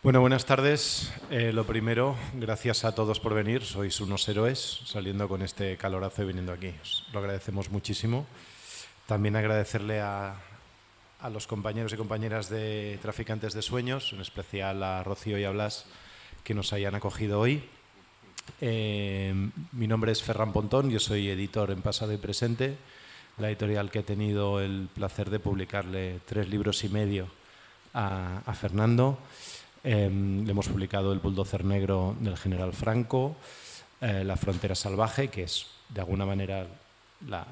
Bueno, buenas tardes. Eh, lo primero, gracias a todos por venir. Sois unos héroes saliendo con este calorazo y viniendo aquí. Os lo agradecemos muchísimo. También agradecerle a, los compañeros y compañeras de Traficantes de Sueños, en especial a Rocío y a Blas, que nos hayan acogido hoy. Eh, mi nombre es Ferran Pontón, yo soy editor en Pasado y Presente, la editorial que he tenido el placer de publicarle tres libros y medio a Fernando. Em, le hemos publicado El bulldozer negro del general Franco, eh, La frontera salvaje, que es de alguna manera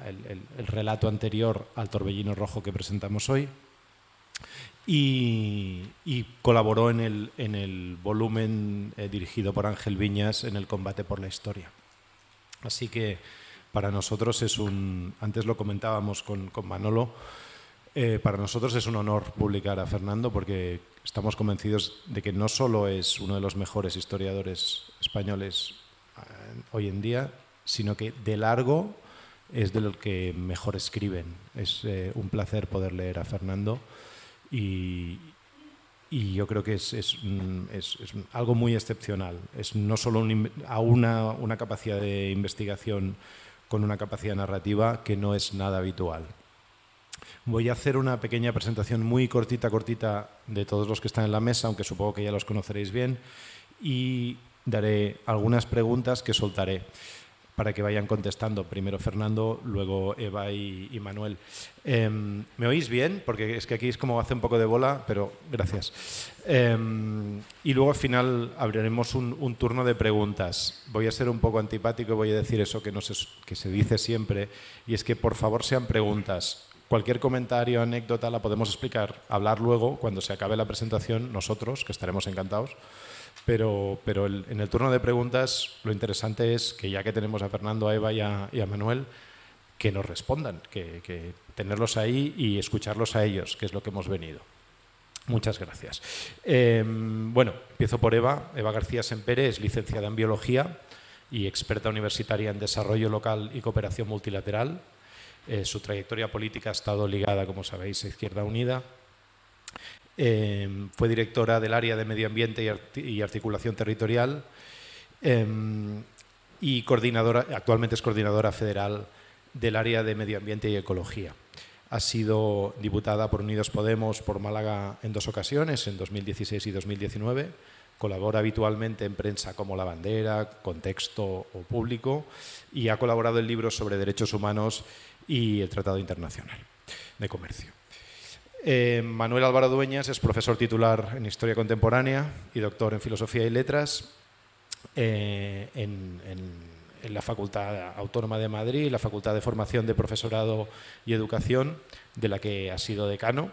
el, relato anterior al torbellino rojo que presentamos hoy. Y, colaboró en el, volumen eh, dirigido por Ángel Viñas en el combate por la historia. Así que para nosotros es un, antes lo comentábamos con, Manolo, eh, para nosotros es un honor publicar a Fernando porque estamos convencidos de que no solo es uno de los mejores historiadores españoles eh, hoy en día, sino que de largo es de los que mejor escriben. Es eh, un placer poder leer a Fernando y, yo creo que es, algo muy excepcional. Es no solo a una, una capacidad de investigación con una capacidad narrativa que no es nada habitual. Voy a hacer una pequeña presentación muy cortita, cortita de todos los que están en la mesa, aunque supongo que ya los conoceréis bien, y daré algunas preguntas que soltaré para que vayan contestando. Primero Fernando, luego Eva y, Manuel. Em, ¿Me oís bien? Porque es que aquí es como hace un poco de bola, pero gracias. Em, y luego al final abriremos un, turno de preguntas. Voy a ser un poco antipático y voy a decir eso que, no que se dice siempre, y es que por favor sean preguntas Cualquier comentario, anécdota la podemos explicar, hablar luego cuando se acabe la presentación nosotros, que estaremos encantados. Pero, pero en el turno de preguntas lo interesante es que ya que tenemos a Fernando, a Eva y a, Manuel, que nos respondan, que, tenerlos ahí y escucharlos a ellos, que es lo que hemos venido. Muchas gracias. Em, bueno, empiezo por Eva. Eva García Sempere es licenciada en Biología y experta universitaria en Desarrollo Local y Cooperación Multilateral eh, su trayectoria política ha estado ligada, como sabéis, a Izquierda Unida. Eh, fue directora del área de Medio Ambiente y, Articulación Territorial eh, y coordinadora, actualmente es coordinadora federal del área de Medio Ambiente y Ecología. Ha sido diputada por Unidos Podemos por Málaga en dos ocasiones, en 2016 y 2019. Colabora habitualmente en prensa como La Bandera, Contexto o Público y ha colaborado en libros sobre derechos humanos y el Tratado Internacional de Comercio. Eh, Manuel Álvaro Dueñas es profesor titular en Historia Contemporánea y doctor en Filosofía y Letras eh, en, la Facultad Autónoma de Madrid la Facultad de Formación de Profesorado y Educación, de la que ha sido decano.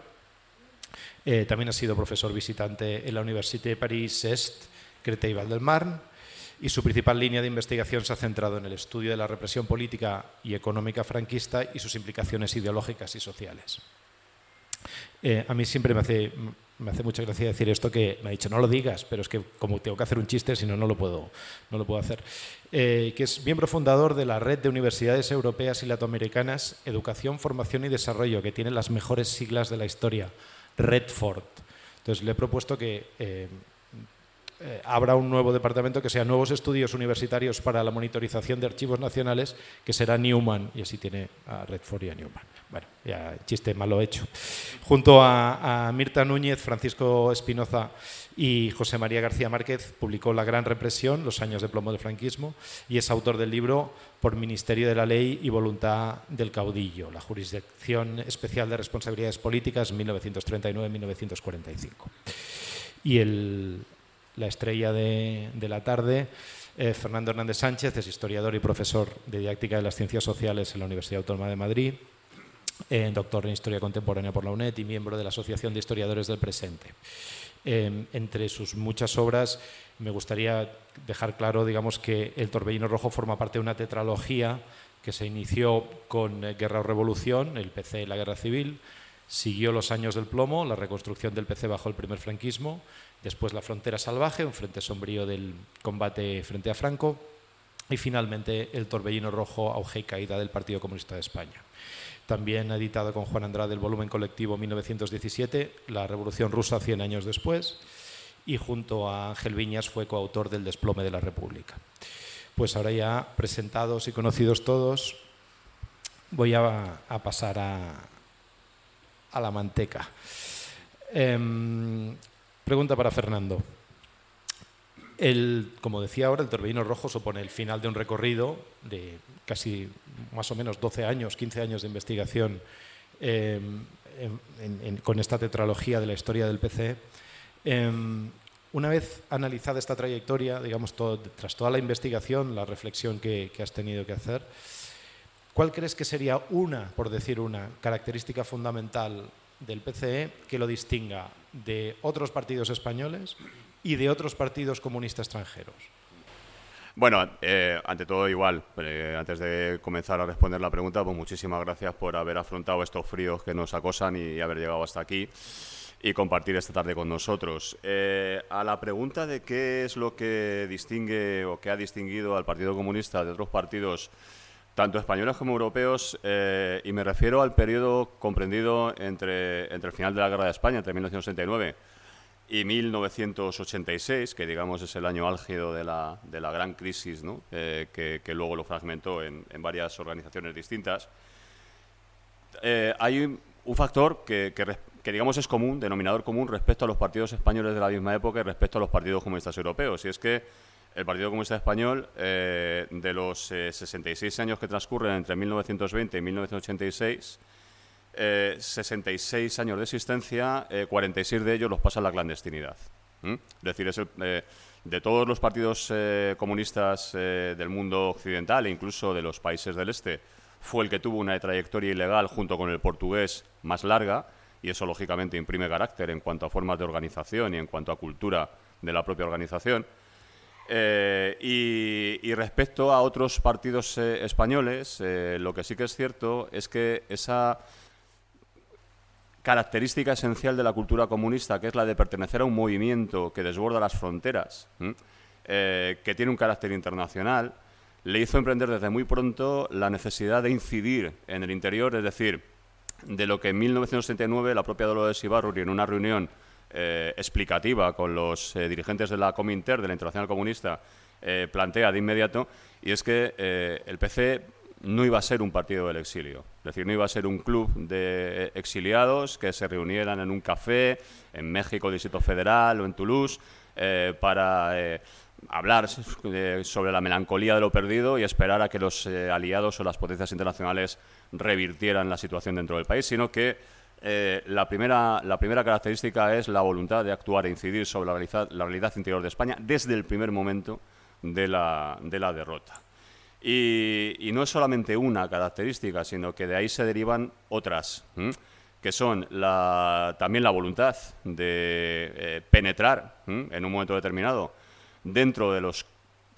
Eh, también ha sido profesor visitante en la Université de París-Est, Creta y Val del Marne y su principal línea de investigación se ha centrado en el estudio de la represión política y económica franquista y sus implicaciones ideológicas y sociales. Eh, a mí siempre me hace, me hace mucha gracia decir esto que me ha dicho, no lo digas, pero es que como tengo que hacer un chiste, si no, no lo puedo, no lo puedo hacer. Eh, que es miembro fundador de la Red de Universidades Europeas y Latinoamericanas Educación, Formación y Desarrollo, que tiene las mejores siglas de la historia, Redford. Entonces le he propuesto que... Eh, eh, habrá un nuevo departamento que sea Nuevos Estudios Universitarios para la Monitorización de Archivos Nacionales, que será Newman, y así tiene a Redford y a Newman. Bueno, ya chiste malo hecho. Junto a, Mirta Núñez, Francisco Espinoza y José María García Márquez, publicó La Gran Represión, los años de plomo del franquismo, y es autor del libro Por Ministerio de la Ley y Voluntad del Caudillo, la Jurisdicción Especial de Responsabilidades Políticas 1939-1945. Y el, la estrella de, la tarde. Eh, Fernando Hernández Sánchez es historiador y profesor de didáctica de las ciencias sociales en la Universidad Autónoma de Madrid, eh, doctor en historia contemporánea por la UNED y miembro de la Asociación de Historiadores del Presente. Eh, entre sus muchas obras me gustaría dejar claro digamos, que El Torbellino Rojo forma parte de una tetralogía que se inició con Guerra o Revolución, el PC y la Guerra Civil, siguió los años del plomo, la reconstrucción del PC bajo el primer franquismo, después la frontera salvaje, un frente sombrío del combate frente a Franco, y finalmente el torbellino rojo, auge y caída del Partido Comunista de España. También ha editado con Juan Andrade el volumen colectivo 1917, La Revolución Rusa 100 años después, y junto a Ángel Viñas fue coautor del Desplome de la República. Pues ahora ya presentados y conocidos todos, voy a, pasar a, la manteca. Em, pregunta para Fernando. El, como decía ahora, el Torbellino Rojo supone el final de un recorrido de casi más o menos 12 años, 15 años de investigación em, con esta tetralogía de la historia del PC. Em, una vez analizada esta trayectoria, digamos, tras toda la investigación, la reflexión que, has tenido que hacer, ¿cuál crees que sería una, por decir una, característica fundamental del PCE que lo distinga de otros partidos españoles y de otros partidos comunistas extranjeros? Bueno, eh, ante todo igual, eh, antes de comenzar a responder la pregunta, pues muchísimas gracias por haber afrontado estos fríos que nos acosan y haber llegado hasta aquí y compartir esta tarde con nosotros. Eh, a la pregunta de qué es lo que distingue o qué ha distinguido al Partido Comunista de otros partidos, tanto españoles como europeos, eh, y me refiero al periodo comprendido entre, entre el final de la Guerra de España, entre 1969 y 1986, que digamos es el año álgido de la, de la gran crisis ¿no? Eh, que, que, luego lo fragmentó en, en varias organizaciones distintas, hay un factor que, que, que digamos es común, denominador común respecto a los partidos españoles de la misma época y respecto a los partidos comunistas europeos. Y es que el Partido Comunista Español, eh, de los 66 eh, años que transcurren entre 1920 y 1986, 66 eh, años de existencia, 46 de ellos los pasa la clandestinidad. Es decir, es de todos los partidos comunistas del mundo occidental e incluso de los países del este, fue el que tuvo una trayectoria ilegal junto con el portugués más larga y eso lógicamente imprime carácter en cuanto a formas de organización y en cuanto a cultura de la propia organización. Eh, y, respecto a otros partidos eh, españoles, eh, lo que sí que es cierto es que esa característica esencial de la cultura comunista, que es la de pertenecer a un movimiento que desborda las fronteras, que tiene un carácter internacional, le hizo emprender desde muy pronto la necesidad de incidir en el interior, es decir, de lo que en 1969 la propia Dolores Ibarruri, en una reunión eh, explicativa con los eh, dirigentes de la Cominter, de la Internacional Comunista, eh, plantea de inmediato, y es que el PC no iba a ser un partido del exilio, es decir, no iba a ser un club de exiliados que se reunieran en un café en México, Distrito Federal o en Toulouse para hablar sobre la melancolía de lo perdido y esperar a que los aliados o las potencias internacionales revirtieran la situación dentro del país, sino que eh, la, primera, la característica es la voluntad de actuar e incidir sobre la realidad, interior de España desde el primer momento de la, de la derrota. Y, no es solamente una característica, sino que de ahí se derivan otras, que son la, también la voluntad de eh, penetrar en un momento determinado dentro de los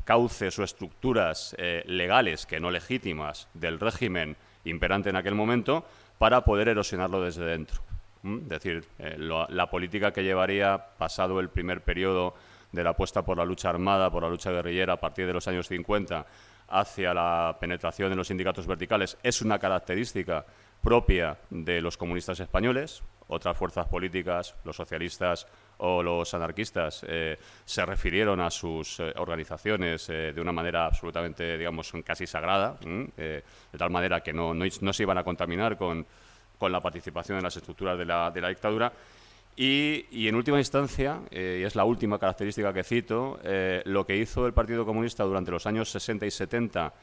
cauces o estructuras eh, legales que no legítimas del régimen imperante en aquel momento para poder erosionarlo desde dentro. Es decir, eh, la política que llevaría, pasado el primer periodo de la apuesta por la lucha armada, por la lucha guerrillera a partir de los años 50, hacia la penetración en los sindicatos verticales, es una característica propia de los comunistas españoles. Otras fuerzas políticas, los socialistas o los anarquistas, eh, se refirieron a sus eh, organizaciones eh, de una manera absolutamente, digamos, casi sagrada, de tal manera que no, no, se iban a contaminar con, con, la participación en las estructuras de la, de la dictadura. Y, y, en última instancia, y es la última característica que cito, lo que hizo el Partido Comunista durante los años 60 y 70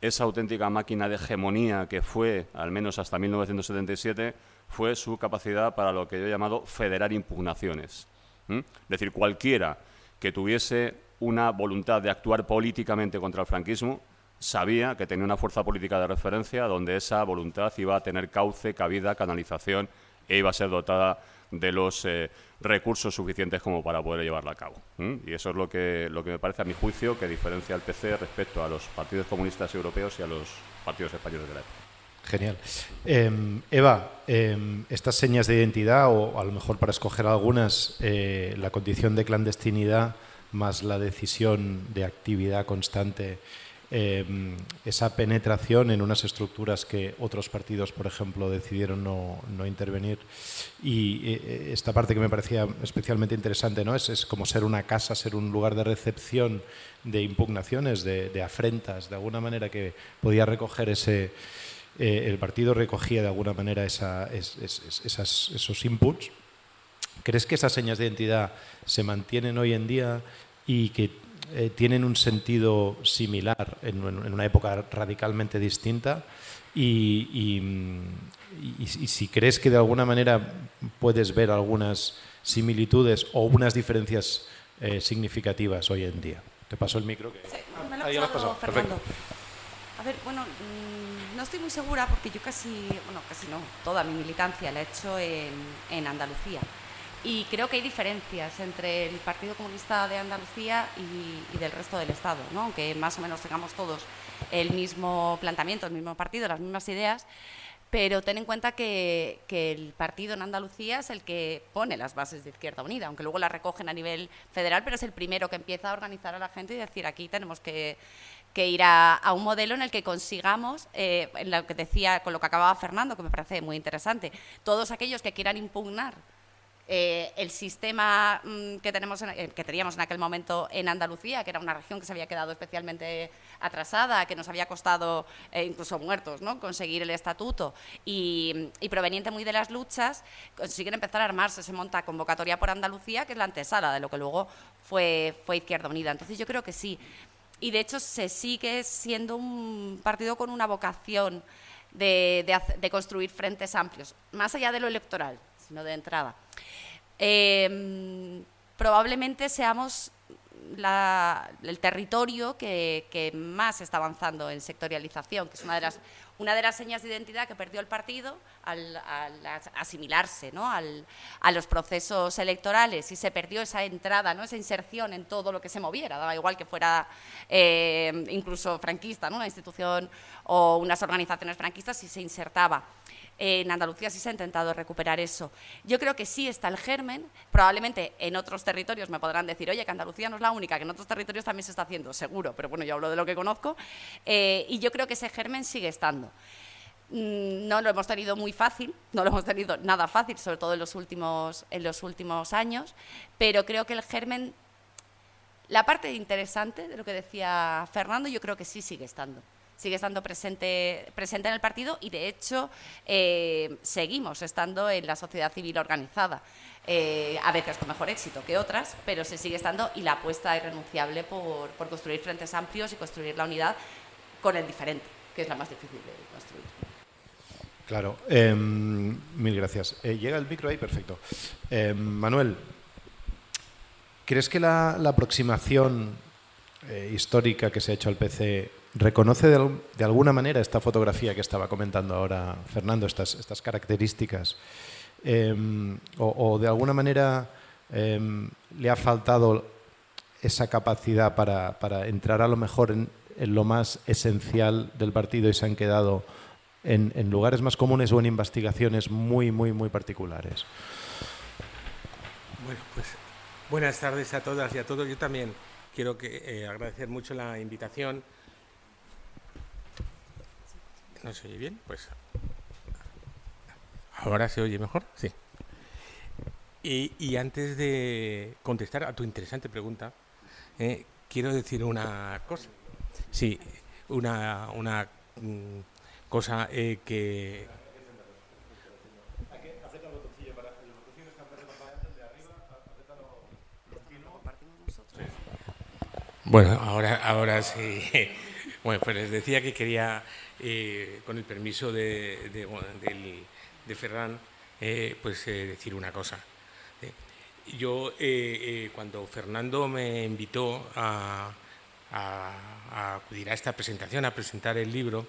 esa auténtica máquina de hegemonía que fue, al menos hasta 1977, fue su capacidad para lo que yo he llamado federar impugnaciones. Es decir, cualquiera que tuviese una voluntad de actuar políticamente contra el franquismo sabía que tenía una fuerza política de referencia donde esa voluntad iba a tener cauce, cabida, canalización e iba a ser dotada de los eh, recursos suficientes como para poder llevarla a cabo. Y eso es lo que, lo que me parece, a mi juicio, que diferencia al PC respecto a los partidos comunistas europeos y a los partidos españoles de la época. Genial. Em, Eva, em, estas señas de identidad, o a lo mejor para escoger algunas, eh, la condición de clandestinidad más la decisión de actividad constante em, esa penetración en unas estructuras que otros partidos, por ejemplo, decidieron no, intervenir. Y eh, esta parte que me parecía especialmente interesante ¿no? es, es como ser una casa, ser un lugar de recepción de impugnaciones, de, afrentas, de alguna manera que podía recoger ese... Eh, el partido recogía de alguna manera esa, esos inputs. ¿Crees que esas señas de identidad se mantienen hoy en día y que eh, tienen un sentido similar en, una época radicalmente distinta y, si crees que de alguna manera puedes ver algunas similitudes o unas diferencias eh, significativas hoy en día. Te paso el micro. Que... Sí, me lo ha pasado, Fernando. A ver, bueno, mm, estoy muy segura porque yo casi, bueno, casi no, toda mi militancia la he hecho en, en Andalucía. Y creo que hay diferencias entre el Partido Comunista de Andalucía y, del resto del Estado, ¿no? aunque más o menos tengamos todos el mismo planteamiento, el mismo partido, las mismas ideas, pero ten en cuenta que, el partido en Andalucía es el que pone las bases de Izquierda Unida, aunque luego las recogen a nivel federal, pero es el primero que empieza a organizar a la gente y decir aquí tenemos que, ir a, un modelo en el que consigamos, eh, en lo que decía, con lo que acababa Fernando, que me parece muy interesante, todos aquellos que quieran impugnar eh, el sistema mm, que, tenemos eh, que teníamos en aquel momento en Andalucía, que era una región que se había quedado especialmente atrasada, que nos había costado, incluso muertos, ¿no? conseguir el estatuto, y, proveniente muy de las luchas, consiguen empezar a armarse, se monta convocatoria por Andalucía, que es la antesala de lo que luego fue, fue Izquierda Unida. Entonces yo creo que sí. Y de hecho se sigue siendo un partido con una vocación de construir frentes amplios, más allá de lo electoral, sino de entrada. Em, probablemente seamos el territorio que, más está avanzando en sectorialización, que es una de las, una de las señas de identidad que perdió el partido al, asimilarse ¿no? a los procesos electorales y se perdió esa entrada, ¿no? esa inserción en todo lo que se moviera, daba igual que fuera eh, incluso franquista, ¿no? una institución o unas organizaciones franquistas, si se insertaba en Andalucía sí se ha intentado recuperar eso. Yo creo que sí está el germen. Probablemente en otros territorios me podrán decir, oye, que Andalucía no es la única, que en otros territorios también se está haciendo, seguro, pero bueno, yo hablo de lo que conozco. Eh, y yo creo que ese germen sigue estando. Mm, no lo hemos tenido muy fácil, no lo hemos tenido nada fácil, sobre todo en los últimos, en los últimos años, pero creo que el germen, la parte interesante de lo que decía Fernando, yo creo que sí sigue estando sigue estando presente, presente en el partido y, de hecho, eh, seguimos estando en la sociedad civil organizada. Eh, a veces con mejor éxito que otras, pero se sigue estando y la apuesta irrenunciable por, por construir frentes amplios y construir la unidad con el diferente, que es la más difícil de construir. Claro, em, mil gracias. Eh, llega el micro ahí, perfecto. Em, Manuel, ¿crees que la, aproximación histórica que se ha hecho al PC ¿Reconoce de, alguna manera esta fotografía que estaba comentando ahora Fernando, estas, estas características? Em, o, de alguna manera em, le ha faltado esa capacidad para, entrar a lo mejor en, lo más esencial del partido y se han quedado en, lugares más comunes o en investigaciones muy, muy, muy particulares? Bueno, pues buenas tardes a todas y a todos. Yo también quiero que, eh, agradecer mucho la invitación ¿No se oye bien? Pues ahora se oye mejor, sí. Y, antes de contestar a tu interesante pregunta, eh, quiero decir una cosa. Sí, una, una mm, cosa eh, que... Bueno, ahora, ahora sí. Bueno, pues les decía que quería eh, con el permiso de, de, Ferran, eh, pues eh, decir una cosa. Yo, cuando Fernando me invitó a, acudir a esta presentación, a presentar el libro,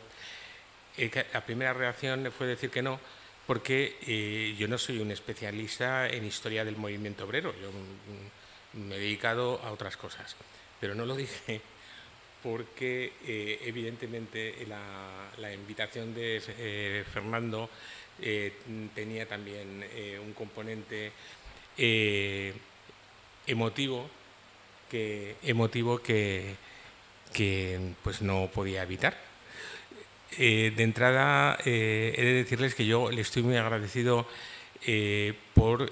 la primera reacción fue decir que no, porque yo no soy un especialista en historia del movimiento obrero, yo mm, me he dedicado a otras cosas, pero no lo dije porque eh, evidentemente la, invitación de eh, Fernando eh, tenía también un componente emotivo que, emotivo que, que pues no podía evitar. De entrada, he de decirles que yo le estoy muy agradecido eh, por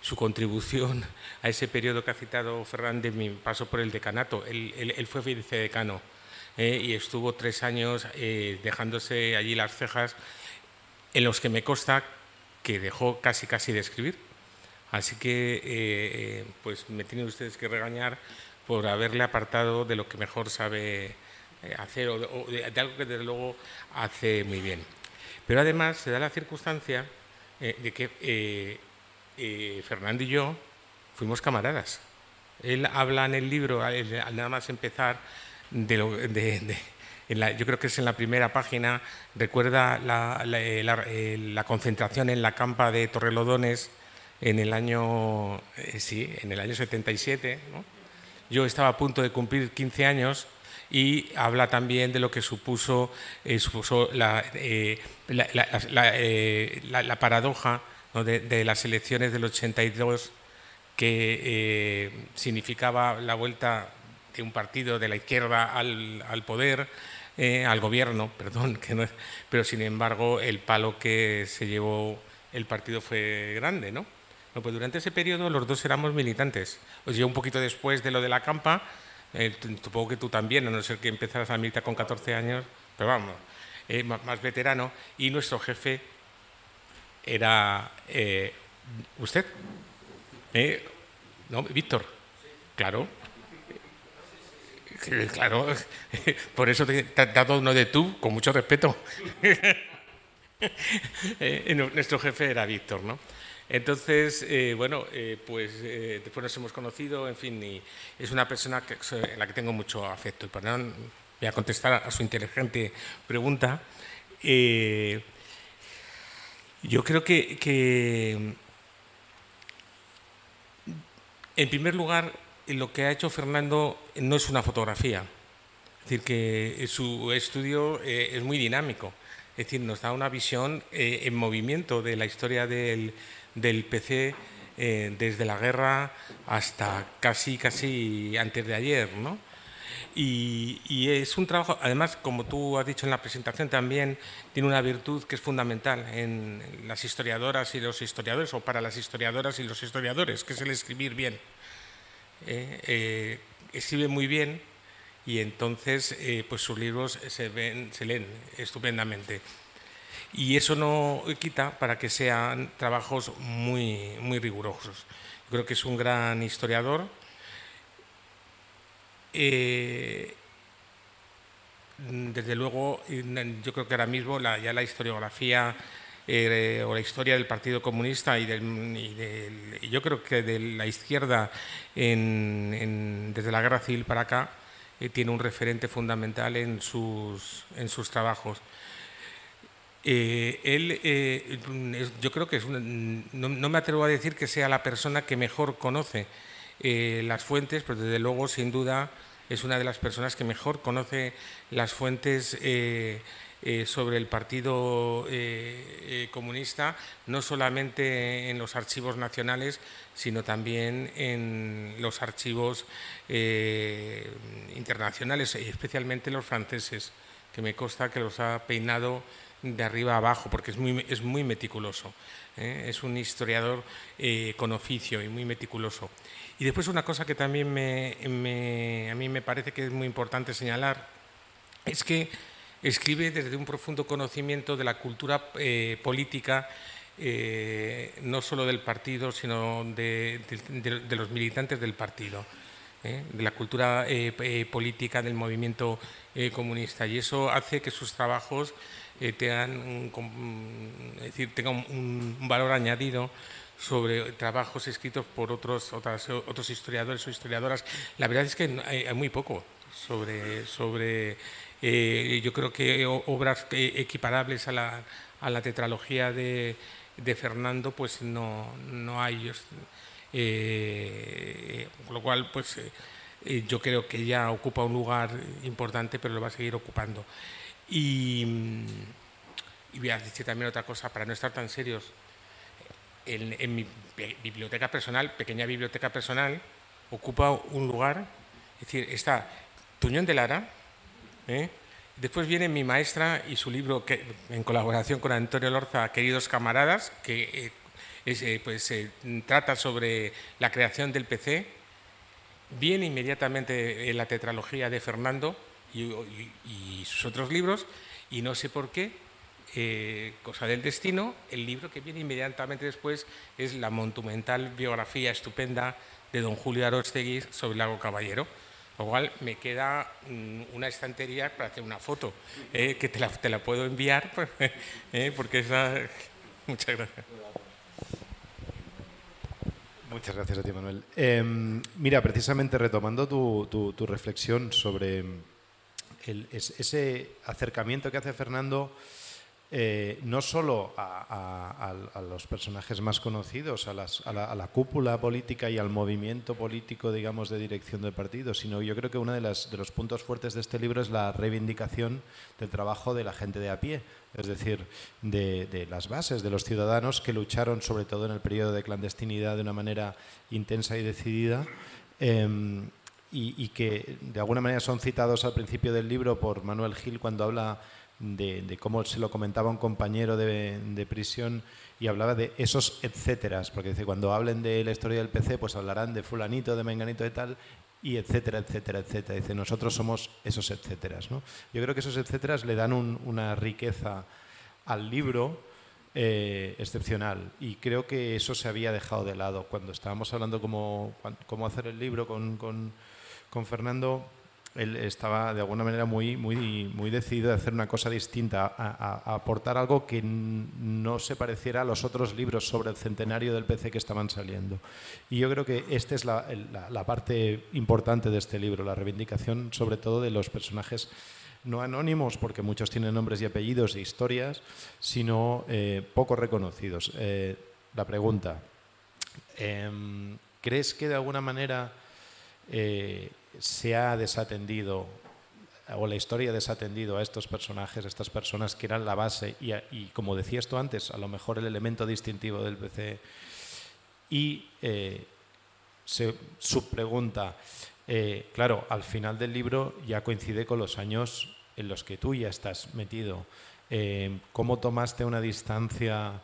su contribución a ese periodo que ha citado Ferran de mi paso por el decanato. Él, él fue vicedecano y estuvo tres años dejándose allí las cejas en los que me consta que dejó casi casi de escribir. Así que pues me tienen ustedes que regañar por haberle apartado de lo que mejor sabe eh, hacer o, de, algo que desde luego hace muy bien. Pero además se da la circunstancia eh, de que eh, Fernando y yo fuimos camaradas. Él habla en el libro, al nada más empezar, de, de, yo creo que es en la primera página, recuerda la, la, concentración en la campa de Torrelodones en el año, sí, en el año 77. Yo estaba a punto de cumplir 15 años y habla también de lo que supuso, eh, eh, eh, la, paradoja de, las elecciones del 82 que significaba la vuelta de un partido de la izquierda al, poder, al gobierno, perdón, que no pero sin embargo el palo que se llevó el partido fue grande, ¿no? pues durante ese periodo los dos éramos militantes. Pues yo un poquito después de lo de la campa, eh, supongo que tú también, a no ser que empezaras a militar con 14 años, pero vamos, eh, más, veterano, y nuestro jefe era eh, usted. ¿No? Víctor. Claro. Claro, por eso te, he dado uno de tú, con mucho respeto. nuestro jefe era Víctor, ¿no? Entonces, eh, bueno, eh, pues eh, después nos hemos conocido, en fin, y es una persona en la que tengo mucho afecto. Y no voy a contestar a su inteligente pregunta, yo creo que, en primer lugar, lo que ha hecho Fernando no es una fotografía. Es decir, que su estudio es muy dinámico. Es decir, nos da una visión en movimiento de la historia del, del PC eh, desde la guerra hasta casi, casi antes de ayer, ¿no? Y, es un trabajo, además, como tú has dicho en la presentación, también tiene una virtud que es fundamental en las historiadoras y los historiadores, o para las historiadoras y los historiadores, que es el escribir bien. Eh, eh, escribe muy bien y entonces pues sus libros se, ven, se leen estupendamente y eso no quita para que sean trabajos muy, muy rigurosos. Creo que es un gran historiador. Eh, desde luego, yo creo que ahora mismo ya la historiografía eh, o la historia del Partido Comunista y, del, yo creo que de la izquierda desde la Guerra Civil para acá tiene un referente fundamental en sus, en sus trabajos. Eh, él, eh, yo creo que es no, me atrevo a decir que sea la persona que mejor conoce eh, las fuentes, pero desde luego, sin duda, es una de las personas que mejor conoce las fuentes sobre el Partido Comunista, no solamente en los archivos nacionales, sino también en los archivos internacionales, especialmente los franceses, que me consta que los ha peinado de arriba abajo, porque es muy, es muy meticuloso. ¿eh? Es un historiador eh, con oficio y muy meticuloso. Y después una cosa que también me, a mí me parece que es muy importante señalar, es que escribe desde un profundo conocimiento de la cultura eh, política, no solo del partido, sino de, los militantes del partido. de la cultura política del movimiento comunista. Y eso hace que sus trabajos eh, tengan, decir, tenga un, valor añadido sobre trabajos escritos por otros, otros historiadores o historiadoras. La verdad es que hay, muy poco sobre, sobre eh, yo creo que obras equiparables a la, a la tetralogía de, de, Fernando, pues no, no hay. Eh, con lo cual, pues yo creo que ya ocupa un lugar importante, pero lo va a seguir ocupando. Y, voy a decir también otra cosa, para no estar tan serios. En, mi biblioteca personal, pequeña biblioteca personal, ocupa un lugar, es decir, está Tuñón de Lara. ¿eh? Después viene mi maestra y su libro que, en colaboración con Antonio Lorza, Queridos camaradas, que eh, pues, trata sobre la creación del PC. Viene inmediatamente la tetralogía de Fernando y, y sus otros libros, y no sé por qué eh, Cosa del Destino, el libro que viene inmediatamente después es la monumental biografía estupenda de don Julio Arostegui sobre el lago Caballero. Lo cual me queda mm, una estantería para hacer una foto, eh, que te la, te la, puedo enviar, eh, porque esa... Muchas gracias. Muchas gracias a ti, Manuel. Em, mira, precisamente retomando tu, tu, tu reflexión sobre el, ese acercamiento que hace Fernando eh, no solo a, los personajes más conocidos, a, la, cúpula política y al movimiento político, digamos, de dirección del partido, sino yo creo que uno de, los puntos fuertes de este libro es la reivindicación del trabajo de la gente de a pie, es decir, de, las bases, de los ciudadanos que lucharon sobre todo en el periodo de clandestinidad de una manera intensa y decidida. Em, y, y que de alguna manera son citados al principio del libro por Manuel Gil cuando habla de, cómo se lo comentaba un compañero de, prisión y hablaba de esos etcéteras, porque dice, cuando hablen de la historia del PC, pues hablarán de fulanito, de menganito de tal, y etcétera, etcétera, etcétera. Dice, nosotros somos esos etcéteras. ¿no? Yo creo que esos etcéteras le dan una riqueza al libro eh, excepcional y creo que eso se había dejado de lado. Cuando estábamos hablando cómo, cómo hacer el libro con, con Fernando, él estaba de alguna manera muy, muy, muy decidido a hacer una cosa distinta, a, aportar algo que no se pareciera a los otros libros sobre el centenario del PC que estaban saliendo. Y yo creo que esta es la, parte importante de este libro, la reivindicación sobre todo de los personajes no anónimos, porque muchos tienen nombres y apellidos e historias, sino eh, poco reconocidos. Eh, la pregunta, em, ¿crees que de alguna manera... Eh, se ha desatendido o la historia ha desatendido a estos personajes, a estas personas que eran la base y, como decías tú antes, a lo mejor el elemento distintivo del PC. Y eh, se subpregunta, eh, claro, al final del libro ya coincide con los años en los que tú ya estás metido. Eh, ¿Cómo tomaste una distancia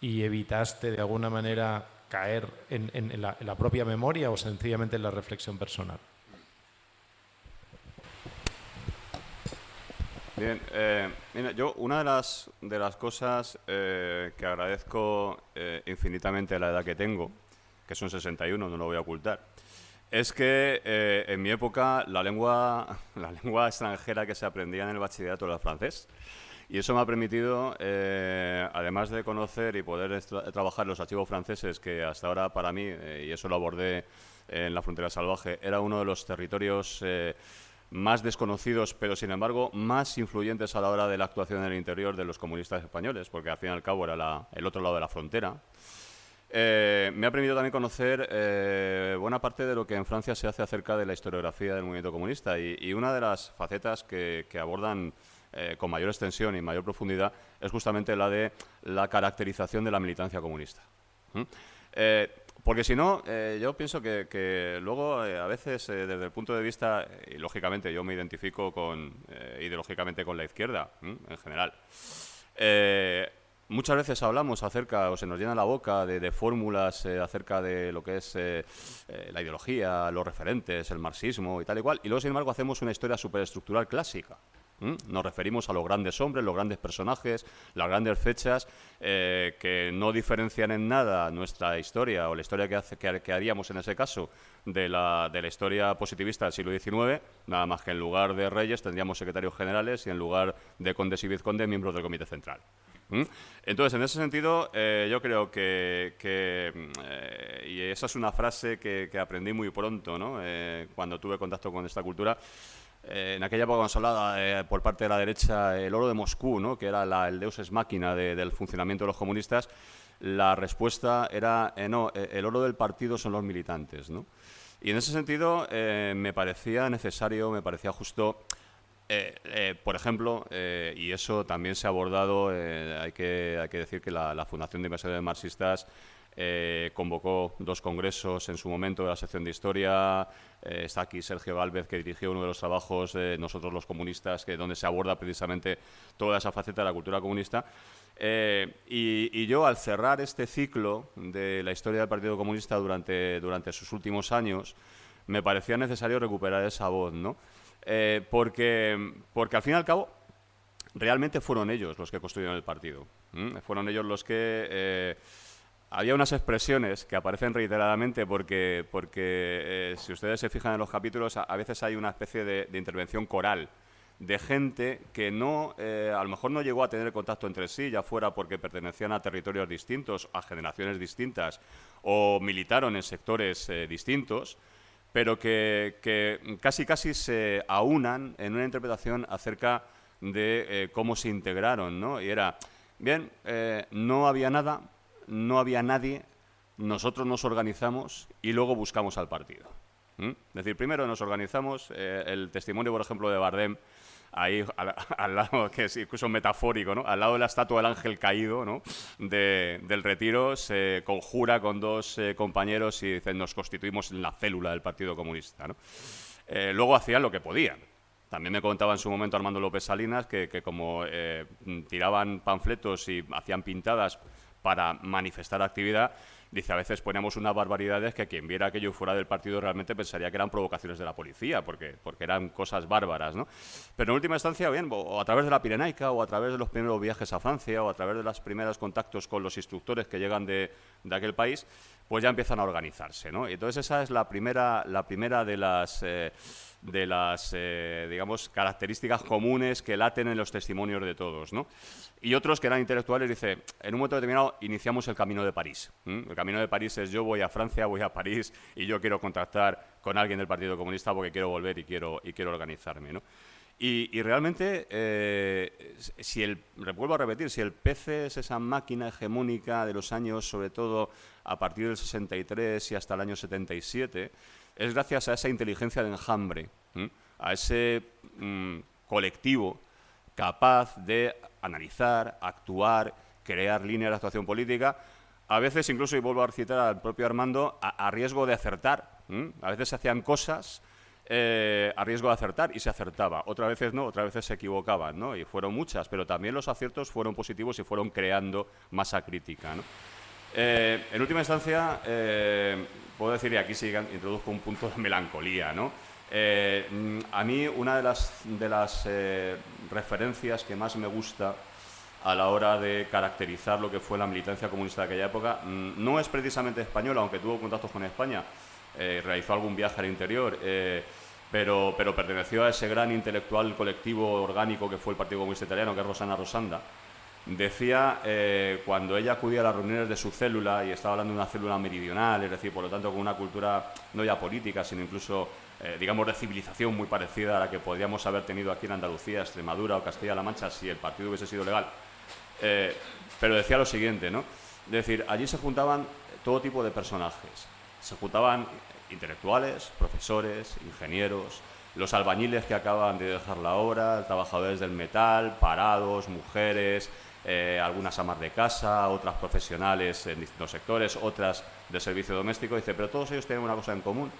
y evitaste de alguna manera caer en la propia memoria o sencillamente en la reflexión personal? Bien, eh, yo una de las, de las cosas eh, que agradezco eh, infinitamente a la edad que tengo, que son 61, no lo voy a ocultar, es que en mi época la lengua, la lengua extranjera que se aprendía en el bachillerato era francés. Y eso me ha permitido, además de conocer y poder trabajar los archivos franceses, que hasta ahora para mí, y eso lo abordé en la frontera salvaje, era uno de los territorios más desconocidos, pero sin embargo más influyentes a la hora de la actuación en el interior de los comunistas españoles, porque al fin y al cabo era el otro lado de la frontera. Eh, me ha permitido también conocer eh, buena parte de lo que en Francia se hace acerca de la historiografía del movimiento comunista y, una de las facetas que, abordan eh, con mayor extensión y mayor profundidad es justamente la de la caracterización de la militancia comunista. Porque si no, eh, yo pienso que, luego eh, a veces eh, desde el punto de vista, y lógicamente yo me identifico con, ideológicamente con la izquierda en general, muchas veces hablamos acerca, o se nos llena la boca de, fórmulas acerca de lo que es la ideología, los referentes, el marxismo y tal y cual, y luego sin embargo hacemos una historia superestructural clásica. Nos referimos a los grandes hombres, los grandes personajes, las grandes fechas eh, que no diferencian en nada nuestra historia o la historia que, haríamos en ese caso de la, de la historia positivista del siglo XIX, nada más que en lugar de reyes tendríamos secretarios generales y en lugar de condes y vizcondes miembros del Comité Central. Entonces, en ese sentido, eh, yo creo que, eh, y esa es una frase que, aprendí muy pronto, ¿no? cuando tuve contacto con esta cultura, eh, en aquella época consolada eh, por parte de la derecha el oro de Moscú, ¿no? que era el deus es máquina del funcionamiento de los comunistas, la respuesta era, eh, no, el oro del partido son los militantes. ¿no? Y en ese sentido me parecía necesario, me parecía justo, por ejemplo, y eso también se ha abordado, hay, que, hay que decir que la, Fundación de Inversores Marxistas eh, convocó dos congresos en su momento de la sección de historia. Eh, está aquí Sergio Gálvez, que dirigió uno de los trabajos de nosotros los comunistas, que donde se aborda precisamente toda esa faceta de la cultura comunista. Eh, y, yo, al cerrar este ciclo de la historia del Partido Comunista durante, durante sus últimos años, me parecía necesario recuperar esa voz, ¿no? porque, porque al fin y al cabo, realmente fueron ellos los que construyeron el partido. Fueron ellos los que había unas expresiones que aparecen reiteradamente porque, porque eh, si ustedes se fijan en los capítulos, a, veces hay una especie de, intervención coral de gente que no, eh, a lo mejor no llegó a tener contacto entre sí, ya fuera porque pertenecían a territorios distintos, a generaciones distintas, o militaron en sectores eh, distintos, pero que, que, casi casi se aunan en una interpretación acerca de cómo se integraron, ¿no? Y era, bien, no había nada, no había nadie, nosotros nos organizamos y luego buscamos al partido. Es decir, primero nos organizamos, eh, el testimonio, por ejemplo, de Bardem, ahí al, lado, que es incluso metafórico, ¿no? al lado de la estatua del ángel caído ¿no? del retiro, se conjura con dos eh, compañeros y dicen, nos constituimos en la célula del Partido Comunista. Eh, luego hacían lo que podían. También me contaba en su momento Armando López Salinas que, que como tiraban panfletos y hacían pintadas para manifestar actividad, dice, a veces ponemos unas barbaridades que quien viera aquello fuera del partido realmente pensaría que eran provocaciones de la policía, porque, porque eran cosas bárbaras, ¿no? Pero en última instancia, bien, o a través de la Pirenaica, o a través de los primeros viajes a Francia, o a través de los primeros contactos con los instructores que llegan de, de aquel país, pues ya empiezan a organizarse, ¿no? Entonces esa es la primera, la primera de las... Eh, de las, eh, digamos, características comunes que laten en los testimonios de todos, ¿no? Y otros que eran intelectuales, dice, en un momento determinado iniciamos el Camino de París. El Camino de París es yo voy a Francia, voy a París y yo quiero contactar con alguien del Partido Comunista porque quiero volver y quiero, y quiero organizarme, ¿no? Y, realmente, eh, si el, vuelvo a repetir, si el PC es esa máquina hegemónica de los años, sobre todo a partir del 63 y hasta el año 77, es gracias a esa inteligencia de enjambre, a ese mm, colectivo capaz de analizar, actuar, crear líneas de actuación política, a veces incluso, y vuelvo a citar al propio Armando, a, riesgo de acertar. A veces se hacían cosas eh, a riesgo de acertar y se acertaba. Otras veces no, otras veces se equivocaban, ¿no? Y fueron muchas, pero también los aciertos fueron positivos y fueron creando masa crítica, eh, en última instancia, eh, puedo decir, y aquí sí introduzco un punto de melancolía, ¿no? Eh, a mí una de las, de las eh, referencias que más me gusta a la hora de caracterizar lo que fue la militancia comunista de aquella época mm, no es precisamente española, aunque tuvo contactos con España, eh, realizó algún viaje al interior, pero, pero perteneció a ese gran intelectual colectivo orgánico que fue el Partido Comunista Italiano, que es Rosana Rosanda. Decía, cuando ella acudía a las reuniones de su célula, y estaba hablando de una célula meridional, es decir, por lo tanto con una cultura no ya política, sino incluso eh, digamos, de civilización muy parecida a la que podríamos haber tenido aquí en Andalucía, Extremadura o Castilla-La Mancha si el partido hubiese sido legal. Eh, pero decía lo siguiente, ¿no? Es decir, allí se juntaban todo tipo de personajes. Se juntaban intelectuales, profesores, ingenieros, los albañiles que acaban de dejar la obra, trabajadores del metal, parados, mujeres, eh, algunas amas de casa, otras profesionales en distintos sectores, otras de servicio doméstico. Dice, pero todos ellos tienen una cosa en común,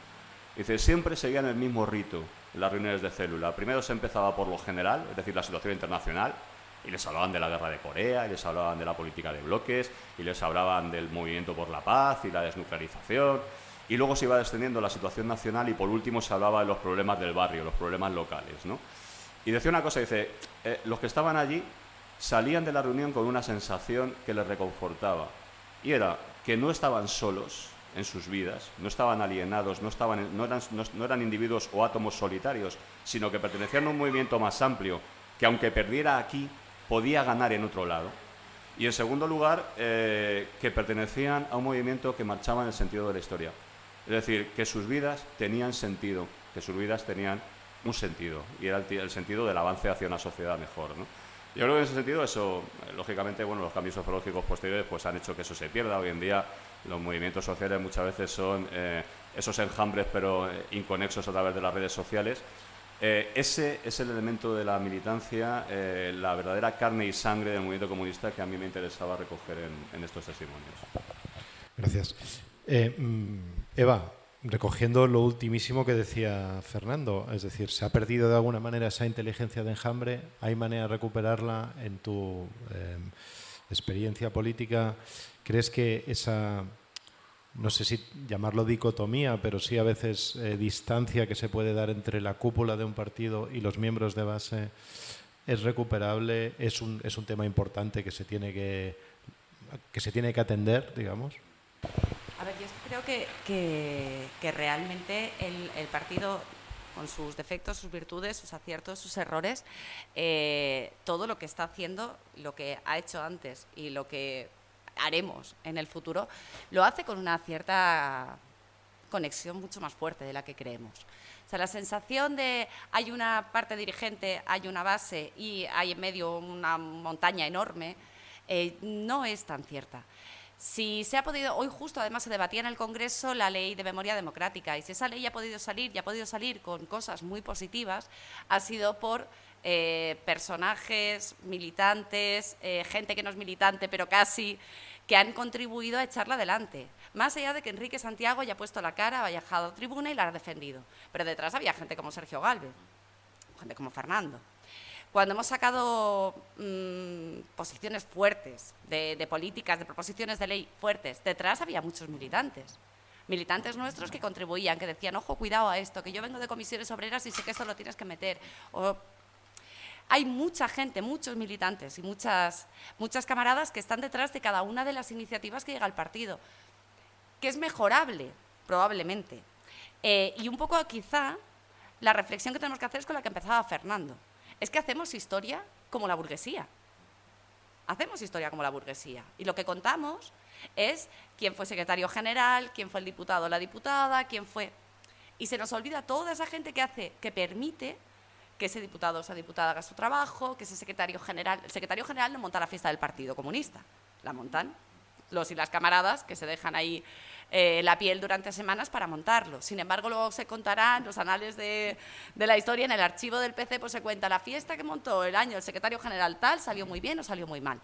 Dice, siempre seguían el mismo rito las reuniones de célula. Primero se empezaba por lo general, es decir, la situación internacional, y les hablaban de la guerra de Corea, y les hablaban de la política de bloques, y les hablaban del movimiento por la paz y la desnuclearización, y luego se iba descendiendo la situación nacional y por último se hablaba de los problemas del barrio, los problemas locales. ¿no? Y decía una cosa, dice, eh, los que estaban allí salían de la reunión con una sensación que les reconfortaba, y era que no estaban solos, en sus vidas, no estaban alienados, no, estaban, no, eran, no, eran individuos o átomos solitarios, sino que pertenecían a un movimiento más amplio, que aunque perdiera aquí, podía ganar en otro lado. Y en segundo lugar, eh, que pertenecían a un movimiento que marchaba en el sentido de la historia. Es decir, que sus vidas tenían sentido, que sus vidas tenían un sentido, y era el, sentido del avance hacia una sociedad mejor. Yo creo que en ese sentido, eso, eh, lógicamente, bueno, los cambios sociológicos posteriores pues, han hecho que eso se pierda. Hoy en día los movimientos sociales muchas veces son eh, esos enjambres pero eh, inconexos a través de las redes sociales. Ese es el elemento de la militancia, la verdadera carne y sangre del movimiento comunista que a mí me interesaba recoger en, estos testimonios. Gracias. Mm, Eva, recogiendo lo ultimísimo que decía Fernando, es decir, se ha perdido de alguna manera esa inteligencia de enjambre, ¿hay manera de recuperarla en tu em, experiencia política? ¿Crees que esa, no sé si llamarlo dicotomía, pero sí a veces eh, distancia que se puede dar entre la cúpula de un partido y los miembros de base es recuperable? ¿Es un, es un tema importante que se tiene que, que, se tiene que atender, digamos? A ver, yo creo que, que, realmente el, partido, con sus defectos, sus virtudes, sus aciertos, sus errores, eh, todo lo que está haciendo, lo que ha hecho antes y lo que haremos en el futuro, lo hace con una cierta conexión mucho más fuerte de la que creemos. O sea, la sensación de hay una parte dirigente, hay una base y hay en medio una montaña enorme, eh, no es tan cierta. Si se ha podido, hoy justo además se debatía en el Congreso la ley de memoria democrática y si esa ley ha podido salir y ha podido salir con cosas muy positivas, ha sido por eh, personajes, militantes, eh, gente que no es militante pero casi, que han contribuido a echarla adelante. Más allá de que Enrique Santiago haya puesto la cara, haya bajado a tribuna y la ha defendido. Pero detrás había gente como Sergio Galvez, gente como Fernando cuando hemos sacado mm, posiciones fuertes de, políticas, de proposiciones de ley fuertes, detrás había muchos militantes. Militantes nuestros que contribuían, que decían, ojo, cuidado a esto, que yo vengo de comisiones obreras y sé que esto lo tienes que meter. hay mucha gente, muchos militantes y muchas, muchas camaradas que están detrás de cada una de las iniciativas que llega al partido, que es mejorable, probablemente. Eh, y un poco quizá la reflexión que tenemos que hacer es con la que empezaba Fernando es que hacemos historia como la burguesía. Hacemos historia como la burguesía. Y lo que contamos es quién fue secretario general, quién fue el diputado o la diputada, quién fue... Y se nos olvida toda esa gente que hace, que permite que ese diputado o esa diputada haga su trabajo, que ese secretario general... El secretario general no monta la fiesta del Partido Comunista, la montan los y las camaradas que se dejan ahí eh, la piel durante semanas para montarlo. Sin embargo, luego se contarán los anales de, la historia, en el archivo del PC pues se cuenta la fiesta que montó el año el secretario general tal, salió muy bien o salió muy mal.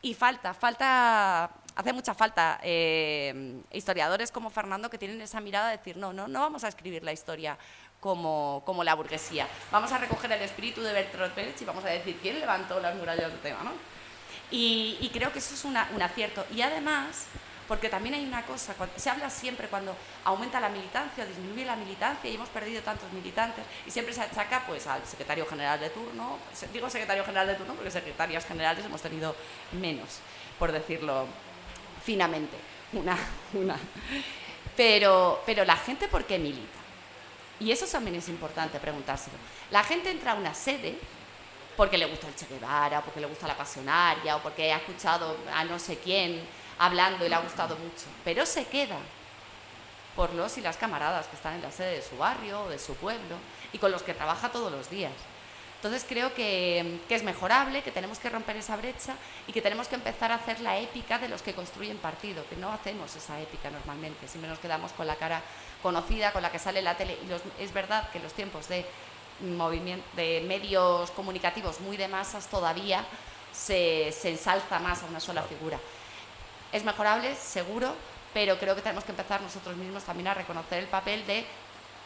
Y falta, falta, hace mucha falta eh, historiadores como Fernando que tienen esa mirada de decir, no, no, no vamos a escribir la historia como, como la burguesía. Vamos a recoger el espíritu de Bertolt Brecht y vamos a decir quién levantó las murallas del tema, ¿no? Y, creo que eso es un acierto. Y además, porque también hay una cosa, se habla siempre cuando aumenta la militancia, disminuye la militancia y hemos perdido tantos militantes, y siempre se achaca pues, al secretario general de turno, digo secretario general de turno porque secretarias generales hemos tenido menos, por decirlo finamente, una, una. Pero, pero la gente, ¿por qué milita? Y eso también es importante preguntárselo. La gente entra a una sede porque le gusta el Che Guevara, o porque le gusta la pasionaria, o porque ha escuchado a no sé quién hablando y le ha gustado mucho, pero se queda por los y las camaradas que están en la sede de su barrio o de su pueblo y con los que trabaja todos los días. Entonces creo que, es mejorable, que tenemos que romper esa brecha y que tenemos que empezar a hacer la épica de los que construyen partido, que no hacemos esa épica normalmente, siempre nos quedamos con la cara conocida, con la que sale la tele. Y es verdad que los tiempos de, de medios comunicativos muy de masas todavía se, se ensalza más a una sola figura. Es mejorable, seguro, pero creo que tenemos que empezar nosotros mismos también a reconocer el papel de,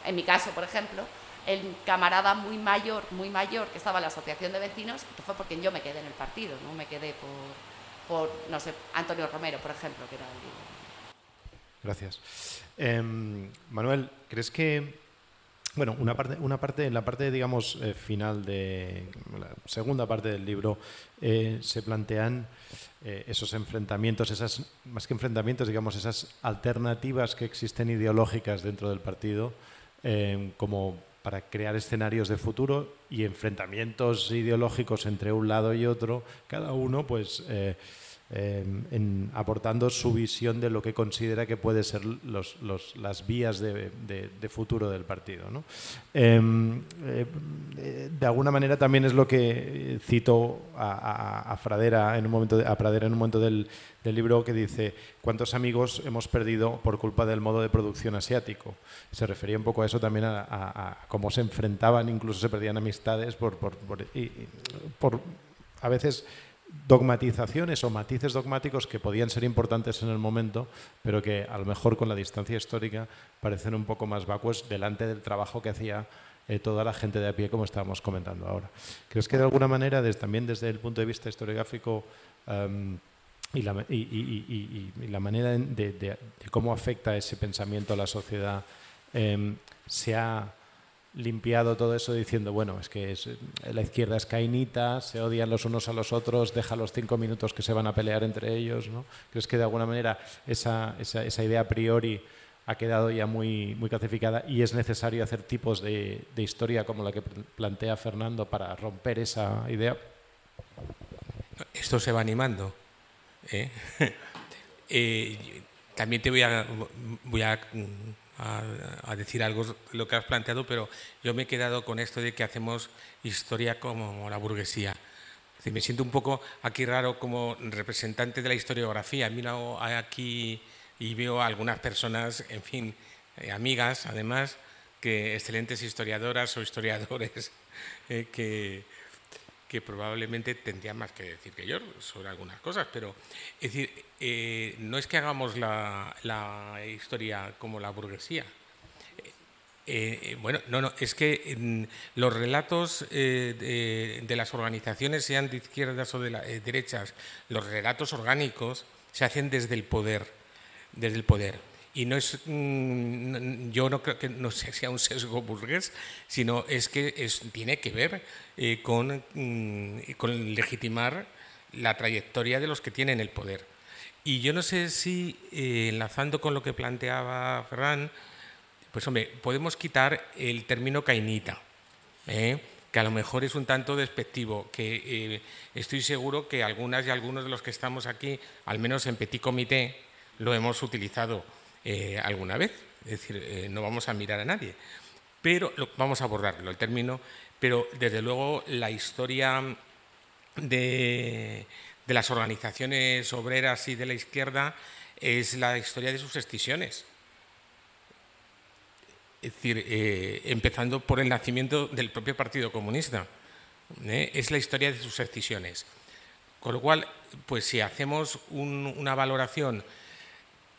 en mi caso, por ejemplo, el camarada muy mayor, muy mayor que estaba en la asociación de vecinos, que fue porque yo me quedé en el partido, no me quedé por, por no sé, Antonio Romero, por ejemplo, que era el... Gracias. Em, Manuel, ¿crees que bueno, una parte, una parte, en la parte, digamos, eh, final de la segunda parte del libro, eh, se plantean eh, esos enfrentamientos, esas, más que enfrentamientos, digamos, esas alternativas que existen ideológicas dentro del partido, como para crear escenarios de futuro y enfrentamientos ideológicos entre un lado y otro, cada uno, pues Em, en, aportando su visión de lo que considera que puede ser los, las vías de, futuro del partido. Em, eh, de alguna manera también es lo que cito a, Fradera en un momento a Pradera en un momento del, libro que dice cuántos amigos hemos perdido por culpa del modo de producción asiático. Se refería un poco a eso también a, cómo se enfrentaban, incluso se perdían amistades por, por, por a veces dogmatizaciones o matices dogmáticos que podían ser importantes en el momento, pero que a lo mejor con la distancia histórica parecen un poco más vacuos delante del trabajo que hacía eh, toda la gente de a pie, como estábamos comentando ahora. ¿Crees que de alguna manera, también desde el punto de vista historiográfico em, y, la, manera de, cómo afecta ese pensamiento a la sociedad, em, se ha limpiado todo eso diciendo, bueno, es que es, la izquierda es cainita, se odian los unos a los otros, deja los cinco minutos que se van a pelear entre ellos, ¿no? ¿Crees que de alguna manera esa, esa, idea a priori ha quedado ya muy, muy y es necesario hacer tipos de, de historia como la que plantea Fernando para romper esa idea? Esto se va animando. ¿eh? Eh, también te voy a, voy a a, decir algo lo que has planteado, pero yo me he quedado con esto de que hacemos historia como la burguesía. me siento un poco aquí raro como representante de la historiografía. Miro aquí y veo a algunas personas, en fin, eh, amigas, además, que excelentes historiadoras o historiadores eh, que, que probablemente tendrían más que decir que yo sobre algunas cosas, pero es decir, eh, no es que hagamos la, historia como la burguesía. Eh, eh, bueno, no, no, es que mm, los relatos de, las organizaciones, sean de izquierdas o de derechas, los relatos orgánicos se hacen desde el poder, desde el poder y no es mm, yo no creo que no sea un sesgo burgués sino es que es, tiene que ver eh, con, mm, con, legitimar la trayectoria de los que tienen el poder y yo no sé si eh, enlazando con lo que planteaba Ferran pues hombre podemos quitar el término cainita ¿eh? que a lo mejor es un tanto despectivo, que estoy seguro que algunas y algunos de los que estamos aquí, al menos en petit comité, lo hemos utilizado eh, alguna vez, es decir, eh, no vamos a mirar a nadie, pero vamos a abordarlo, el término, pero desde luego la historia de, las organizaciones obreras y de la izquierda es la historia de sus excisiones. Es decir, eh, empezando por el nacimiento del propio Partido Comunista. Es la historia de sus excisiones. Con lo cual, pues si hacemos una valoración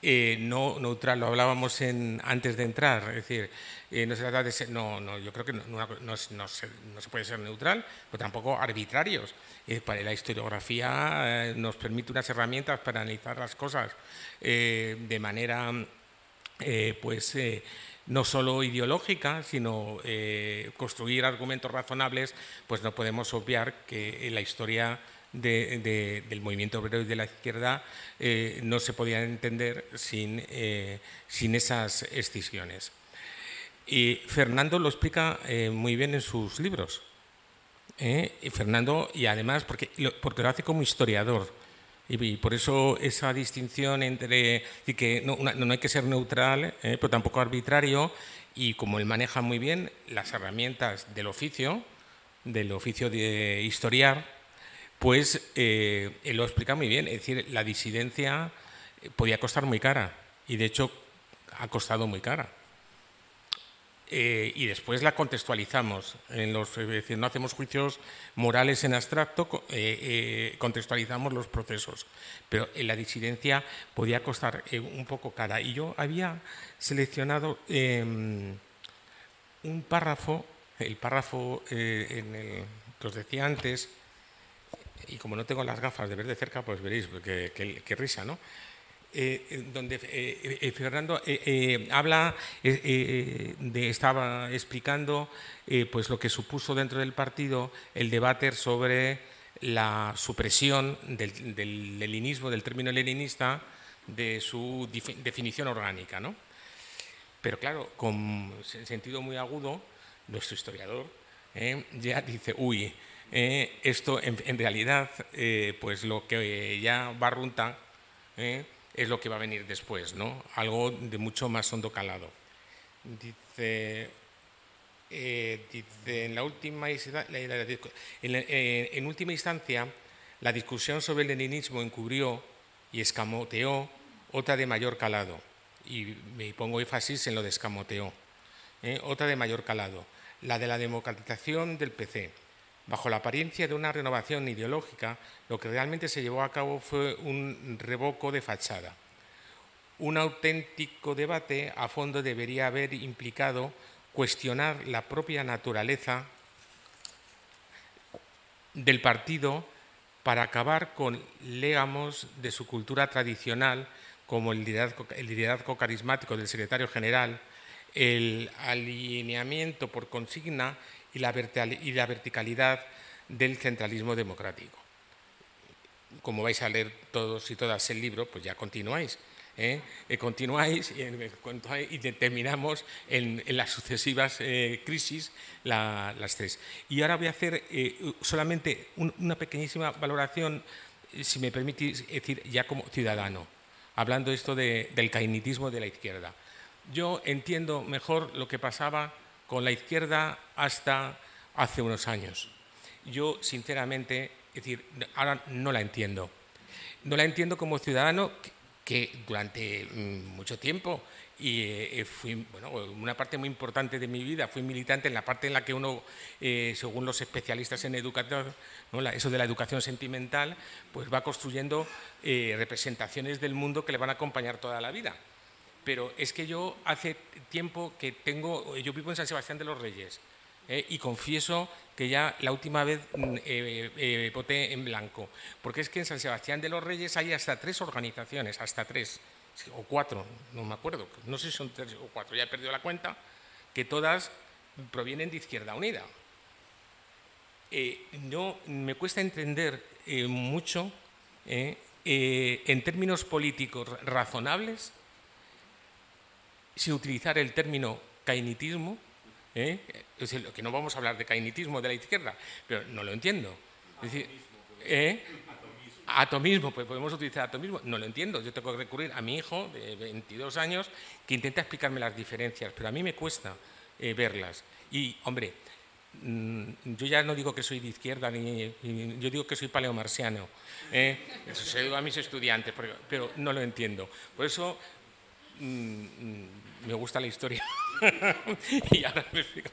eh, no neutral, lo hablábamos antes de entrar, es decir, eh, no se trata de ser, no, yo creo que no, se, puede ser neutral, pero tampoco arbitrarios. Eh, para la historiografía nos permite unas herramientas para analizar las cosas de manera, pues, no solo ideológica, sino construir argumentos razonables, pues no podemos obviar que la historia del movimiento obrero y de la izquierda eh, no se podían entender sin, eh, sin esas escisiones. Y Fernando lo explica eh, muy bien en sus libros. Y Fernando, y además porque lo, porque lo hace como historiador, y, por eso esa distinción entre y que no, no, hay que ser neutral, pero tampoco arbitrario, y como él maneja muy bien las herramientas del oficio, del oficio de historiar, pues eh, lo explica muy bien. Es decir, la disidencia eh, podía costar muy cara y de hecho ha costado muy cara. Eh, y después la contextualizamos. En los, es decir, no hacemos juicios morales en abstracto, contextualizamos los procesos. Pero la disidencia podía costar un poco cara. Y yo había seleccionado em, un párrafo, el párrafo en el que os decía antes, y como no tengo las gafas de ver de cerca, pues veréis qué risa, ¿no? Eh, donde eh, eh, Fernando habla, estaba explicando pues lo que supuso dentro del partido el debate sobre la supresión del, del leninismo, del término leninista, de su definición orgánica. ¿no? Pero claro, con sentido muy agudo, nuestro historiador ya dice, uy, eh, esto en, realidad, eh, pues lo que ya barrunta eh, es lo que va a venir después, ¿no? Algo de mucho más hondo calado. Dice, última, en, última instancia, la discusión sobre el leninismo encubrió y escamoteó otra de mayor calado. Y me pongo énfasis en lo de escamoteó. otra de mayor calado, la de la democratización del PC Bajo la apariencia de una renovación ideológica, lo que realmente se llevó a cabo fue un revoco de fachada. Un auténtico debate a fondo debería haber implicado cuestionar la propia naturaleza del partido para acabar con legamos de su cultura tradicional, como el liderazgo, carismático del secretario general, el alineamiento por consigna y la, verticalidad del centralismo democrático. Como vais a leer todos y todas el libro, pues ya continuáis. ¿eh? Eh, continuáis y, determinamos en, las sucesivas eh, crisis las tres. Y ahora voy a hacer solamente una pequeñísima valoración, si me permitís decir, ya como ciudadano, hablando esto del cainitismo de la izquierda. Yo entiendo mejor lo que pasaba con la izquierda hasta hace unos años. Yo, sinceramente, decir, ahora no la entiendo. No la entiendo como ciudadano que durante mm, mucho tiempo y eh, fui, bueno, una parte muy importante de mi vida, fui militante en la parte en la que uno, eh, según los especialistas en educación, eso de la educación sentimental, pues va construyendo eh, representaciones del mundo que le van a acompañar toda la vida. Pero es que yo hace tiempo que tengo, yo vivo en San Sebastián de los Reyes, y confieso que ya la última vez mm, eh, eh, voté en blanco, porque es que en San Sebastián de los Reyes hay hasta tres organizaciones, hasta tres, o cuatro, no me acuerdo, no sé si son tres o cuatro, ya he perdido la cuenta, que todas provienen de Izquierda Unida. Eh, no, me cuesta entender mucho en términos políticos razonables, sin utilizar el término cainitismo, ¿Eh? Es decir, que no vamos a hablar de cainitismo de la izquierda, pero no lo entiendo. Es decir, ¿eh? atomismo, pues podemos utilizar atomismo, no lo entiendo. Yo tengo que recurrir a mi hijo de 22 años que intenta explicarme las diferencias, pero a mí me cuesta eh, verlas. Y, hombre, mm, yo ya no digo que soy de izquierda, ni, yo digo que soy paleomarciano. ¿eh? Eso se lo digo a mis estudiantes, pero, pero no lo entiendo. Por eso mm, mm, me gusta la historia. y ahora me explico.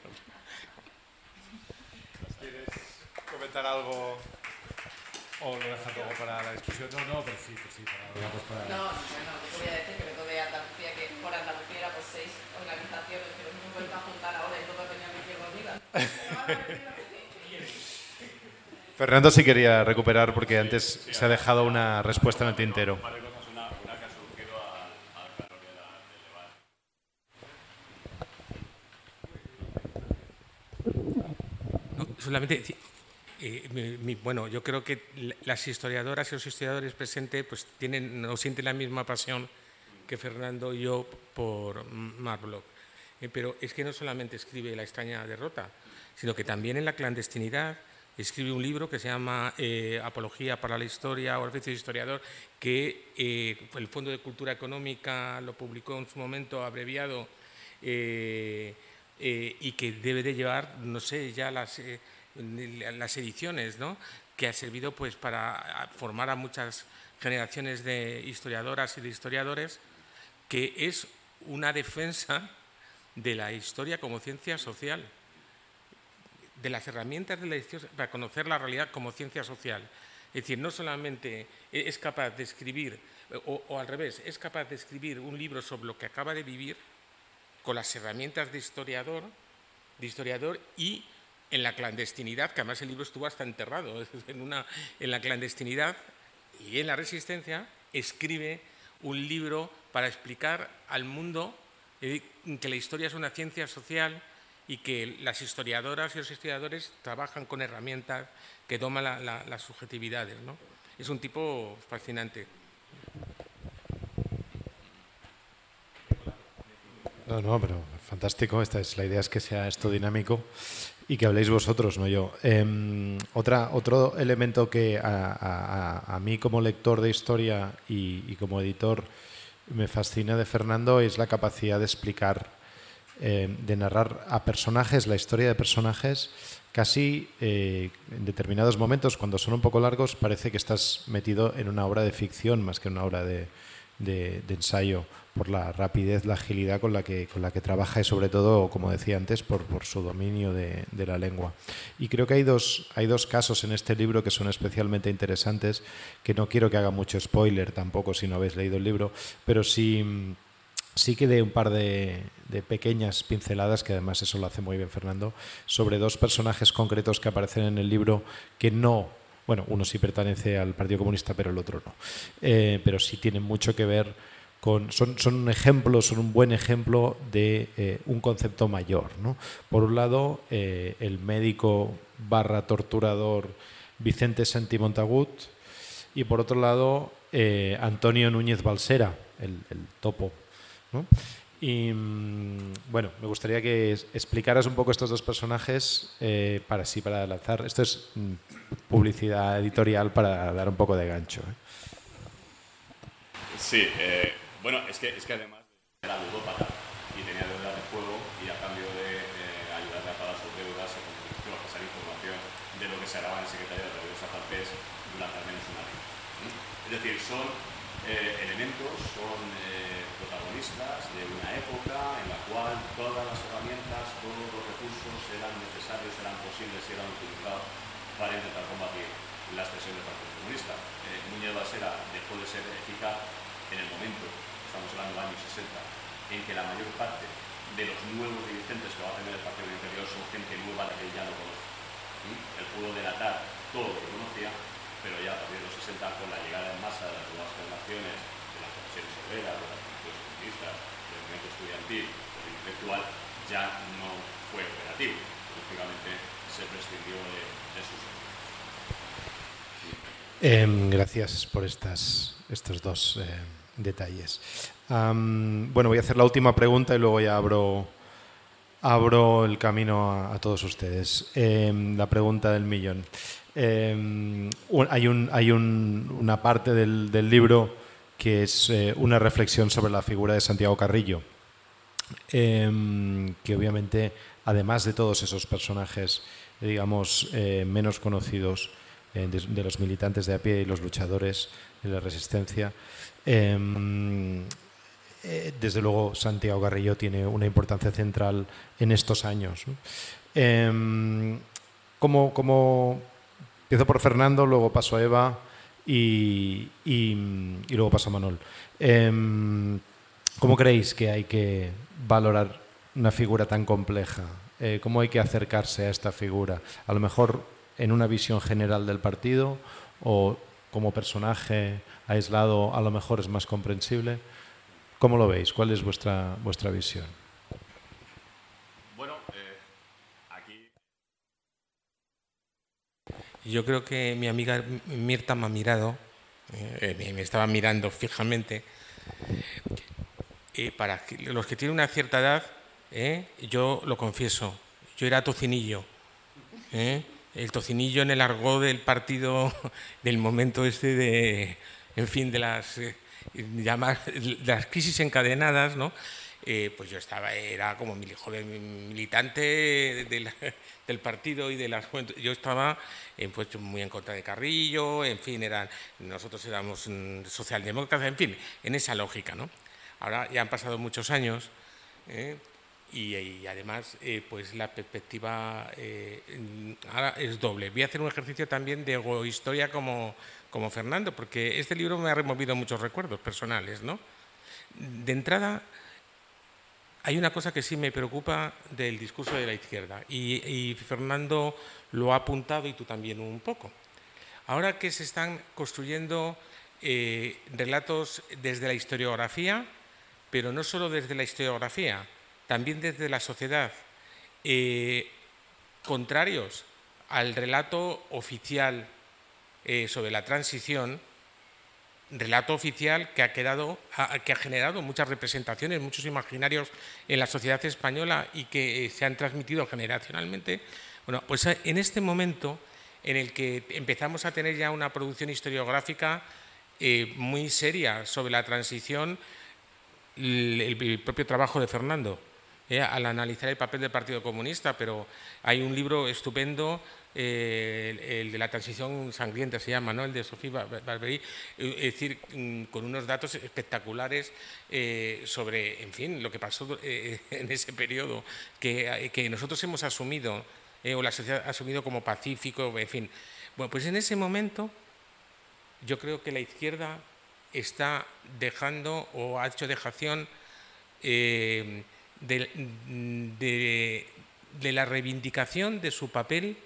¿Quieres comentar algo o lo dejas luego para la discusión? No, no, pero sí, pues sí, para, digamos, para... No, no, no, yo voy a decir que vengo de Andalucía, que por Andalucía era pues seis organizaciones que nos hemos vuelto a juntar ahora y todos venían de izquierda unida. Fernando sí quería recuperar porque antes se ha dejado una respuesta en el tintero. Solamente eh, bueno, yo creo que las historiadoras y los historiadores presentes pues tienen o sienten la misma pasión que Fernando y yo por Marlock. Eh, pero es que no solamente escribe La extraña derrota, sino que también en la clandestinidad escribe un libro que se llama eh, Apología para la Historia o Oficio de Historiador, que el Fondo de Cultura Económica lo publicó en su momento abreviado y que debe de llevar, no sé, ya las las ediciones, ¿no? que ha servido pues, para formar a muchas generaciones de historiadoras y de historiadores, que es una defensa de la historia como ciencia social, de las herramientas de la historia para conocer la realidad como ciencia social. Es decir, no solamente es capaz de escribir, o, al revés, es capaz de escribir un libro sobre lo que acaba de vivir con las herramientas de historiador, de historiador y en la clandestinidad, que además el libro estuvo hasta enterrado, en, una, en la clandestinidad y en la resistencia, escribe un libro para explicar al mundo eh, que la historia es una ciencia social y que las historiadoras y los historiadores trabajan con herramientas que toman las subjetividades. ¿no? Es un tipo fascinante. No, no, pero fantástico. Esta es la idea es que sea esto dinámico y que habléis vosotros, no yo. Em, otra, otro elemento que a, mí como lector de historia y, como editor me fascina de Fernando es la capacidad de explicar, em, de narrar a personajes, la historia de personajes, casi eh, en determinados momentos, cuando son un poco largos, parece que estás metido en una obra de ficción más que en una obra de, de ensayo por la rapidez, la agilidad con la que, con la que trabaja y sobre todo, como decía antes, por, por su dominio de, de, la lengua. Y creo que hay dos, hay dos casos en este libro que son especialmente interesantes, que no quiero que haga mucho spoiler tampoco si no habéis leído el libro, pero sí sí que de un par de, pequeñas pinceladas, que además eso lo hace muy bien Fernando, sobre dos personajes concretos que aparecen en el libro que no, bueno, uno sí pertenece al Partido Comunista, pero el otro no, eh, pero sí tienen mucho que ver son, un ejemplo, son un buen ejemplo de eh, un concepto mayor. ¿no? Por un lado, eh, el médico barra torturador Vicente Santi Montagut y por otro lado, Antonio Núñez Balsera, el topo y mm, bueno, me gustaría que explicaras un poco estos dos personajes eh, para sí, para lanzar. Esto es mm, publicidad editorial para dar un poco de gancho. ¿eh? Sí, eh, bueno, es que, es que además era ludópata y tenía deudas de juego y a cambio de ayudarle a pagar sus deudas se comprometió a pasar información de lo que se hará en el secretario de Periodistas Francés durante al menos un año. Es decir, son elementos, son de una época en la cual todas las herramientas, todos los recursos eran necesarios, eran posibles y eran utilizados para intentar combatir la expresión del Partido Comunista. Eh, Núñez Basera dejó de ser eficaz en el momento, estamos hablando de años 60, en que la mayor parte de los nuevos dirigentes que va a tener el Partido del Interior son gente nueva que ya no conoce. ¿Mm? Él pudo delatar todo lo conocía, pero ya a partir de los 60, con la llegada en masa de las nuevas generaciones, de las profesiones obreras, de las del movimiento estudiantil o intelectual ya no fue operativo. Lógicamente se prescindió de, de sus. Eh, gracias por estas, estos dos eh, detalles. Bueno, voy a hacer la última pregunta y luego ya abro, abro el camino a, todos ustedes. Eh, la pregunta del millón. Eh, hay un, hay un, una parte del, libro que es eh, una reflexión sobre la figura de Santiago Carrillo, em, que obviamente, además de todos esos personajes, digamos, eh, menos conocidos eh, de, los militantes de a pie y los luchadores de la resistencia, em, desde luego Santiago Carrillo tiene una importancia central en estos años. Em, como, como empiezo por Fernando, luego paso a Eva y, luego paso a Manol. Em, ¿Cómo creéis que hay que valorar una figura tan compleja? Eh, ¿Cómo hay que acercarse a esta figura? A lo mejor en una visión general del partido o como personaje aislado a lo mejor es más comprensible. ¿Cómo lo veis? ¿Cuál es vuestra, vuestra visión? Yo creo que mi amiga Mirta me ha mirado, eh, me estaba mirando fijamente. Y para los que tienen una cierta edad, eh, yo lo confieso, yo era tocinillo. Eh, el tocinillo en el argot del partido del momento este de, en fin, de las, las crisis encadenadas, ¿no? Eh, pues yo estaba, era como mi joven militante del partido y de las Yo estaba pues, muy en contra de Carrillo, en fin, eran, nosotros éramos mm, socialdemócratas, en fin, en esa lógica. ¿no? Ahora ya han pasado muchos años ¿eh? y, además eh, pues la perspectiva ahora es doble. Voy a hacer un ejercicio también de historia como, como Fernando, porque este libro me ha removido muchos recuerdos personales. ¿no? De entrada hay una cosa que sí me preocupa del discurso de la izquierda y, Fernando lo ha apuntado y tú también un poco. Ahora que se están construyendo eh, relatos desde la historiografía, pero no solo desde la historiografía, también desde la sociedad, eh, contrarios al relato oficial eh, sobre la transición, relato oficial que ha, quedado, que ha generado muchas representaciones, muchos imaginarios en la sociedad española y que eh, se han transmitido generacionalmente. Bueno, pues eh, en este momento en el que empezamos a tener ya una producción historiográfica muy seria sobre la transición, el, propio trabajo de Fernando, al analizar el papel del Partido Comunista, pero hay un libro estupendo el, de la transición sangrienta se llama, ¿no? el de Sofía Barberí, es decir, mm, con unos datos espectaculares sobre, en fin, lo que pasó en ese periodo que, nosotros hemos asumido, o la sociedad ha asumido como pacífico, en fin. Bueno, pues en ese momento yo creo que la izquierda está dejando o ha hecho dejación eh, de, la reivindicación de su papel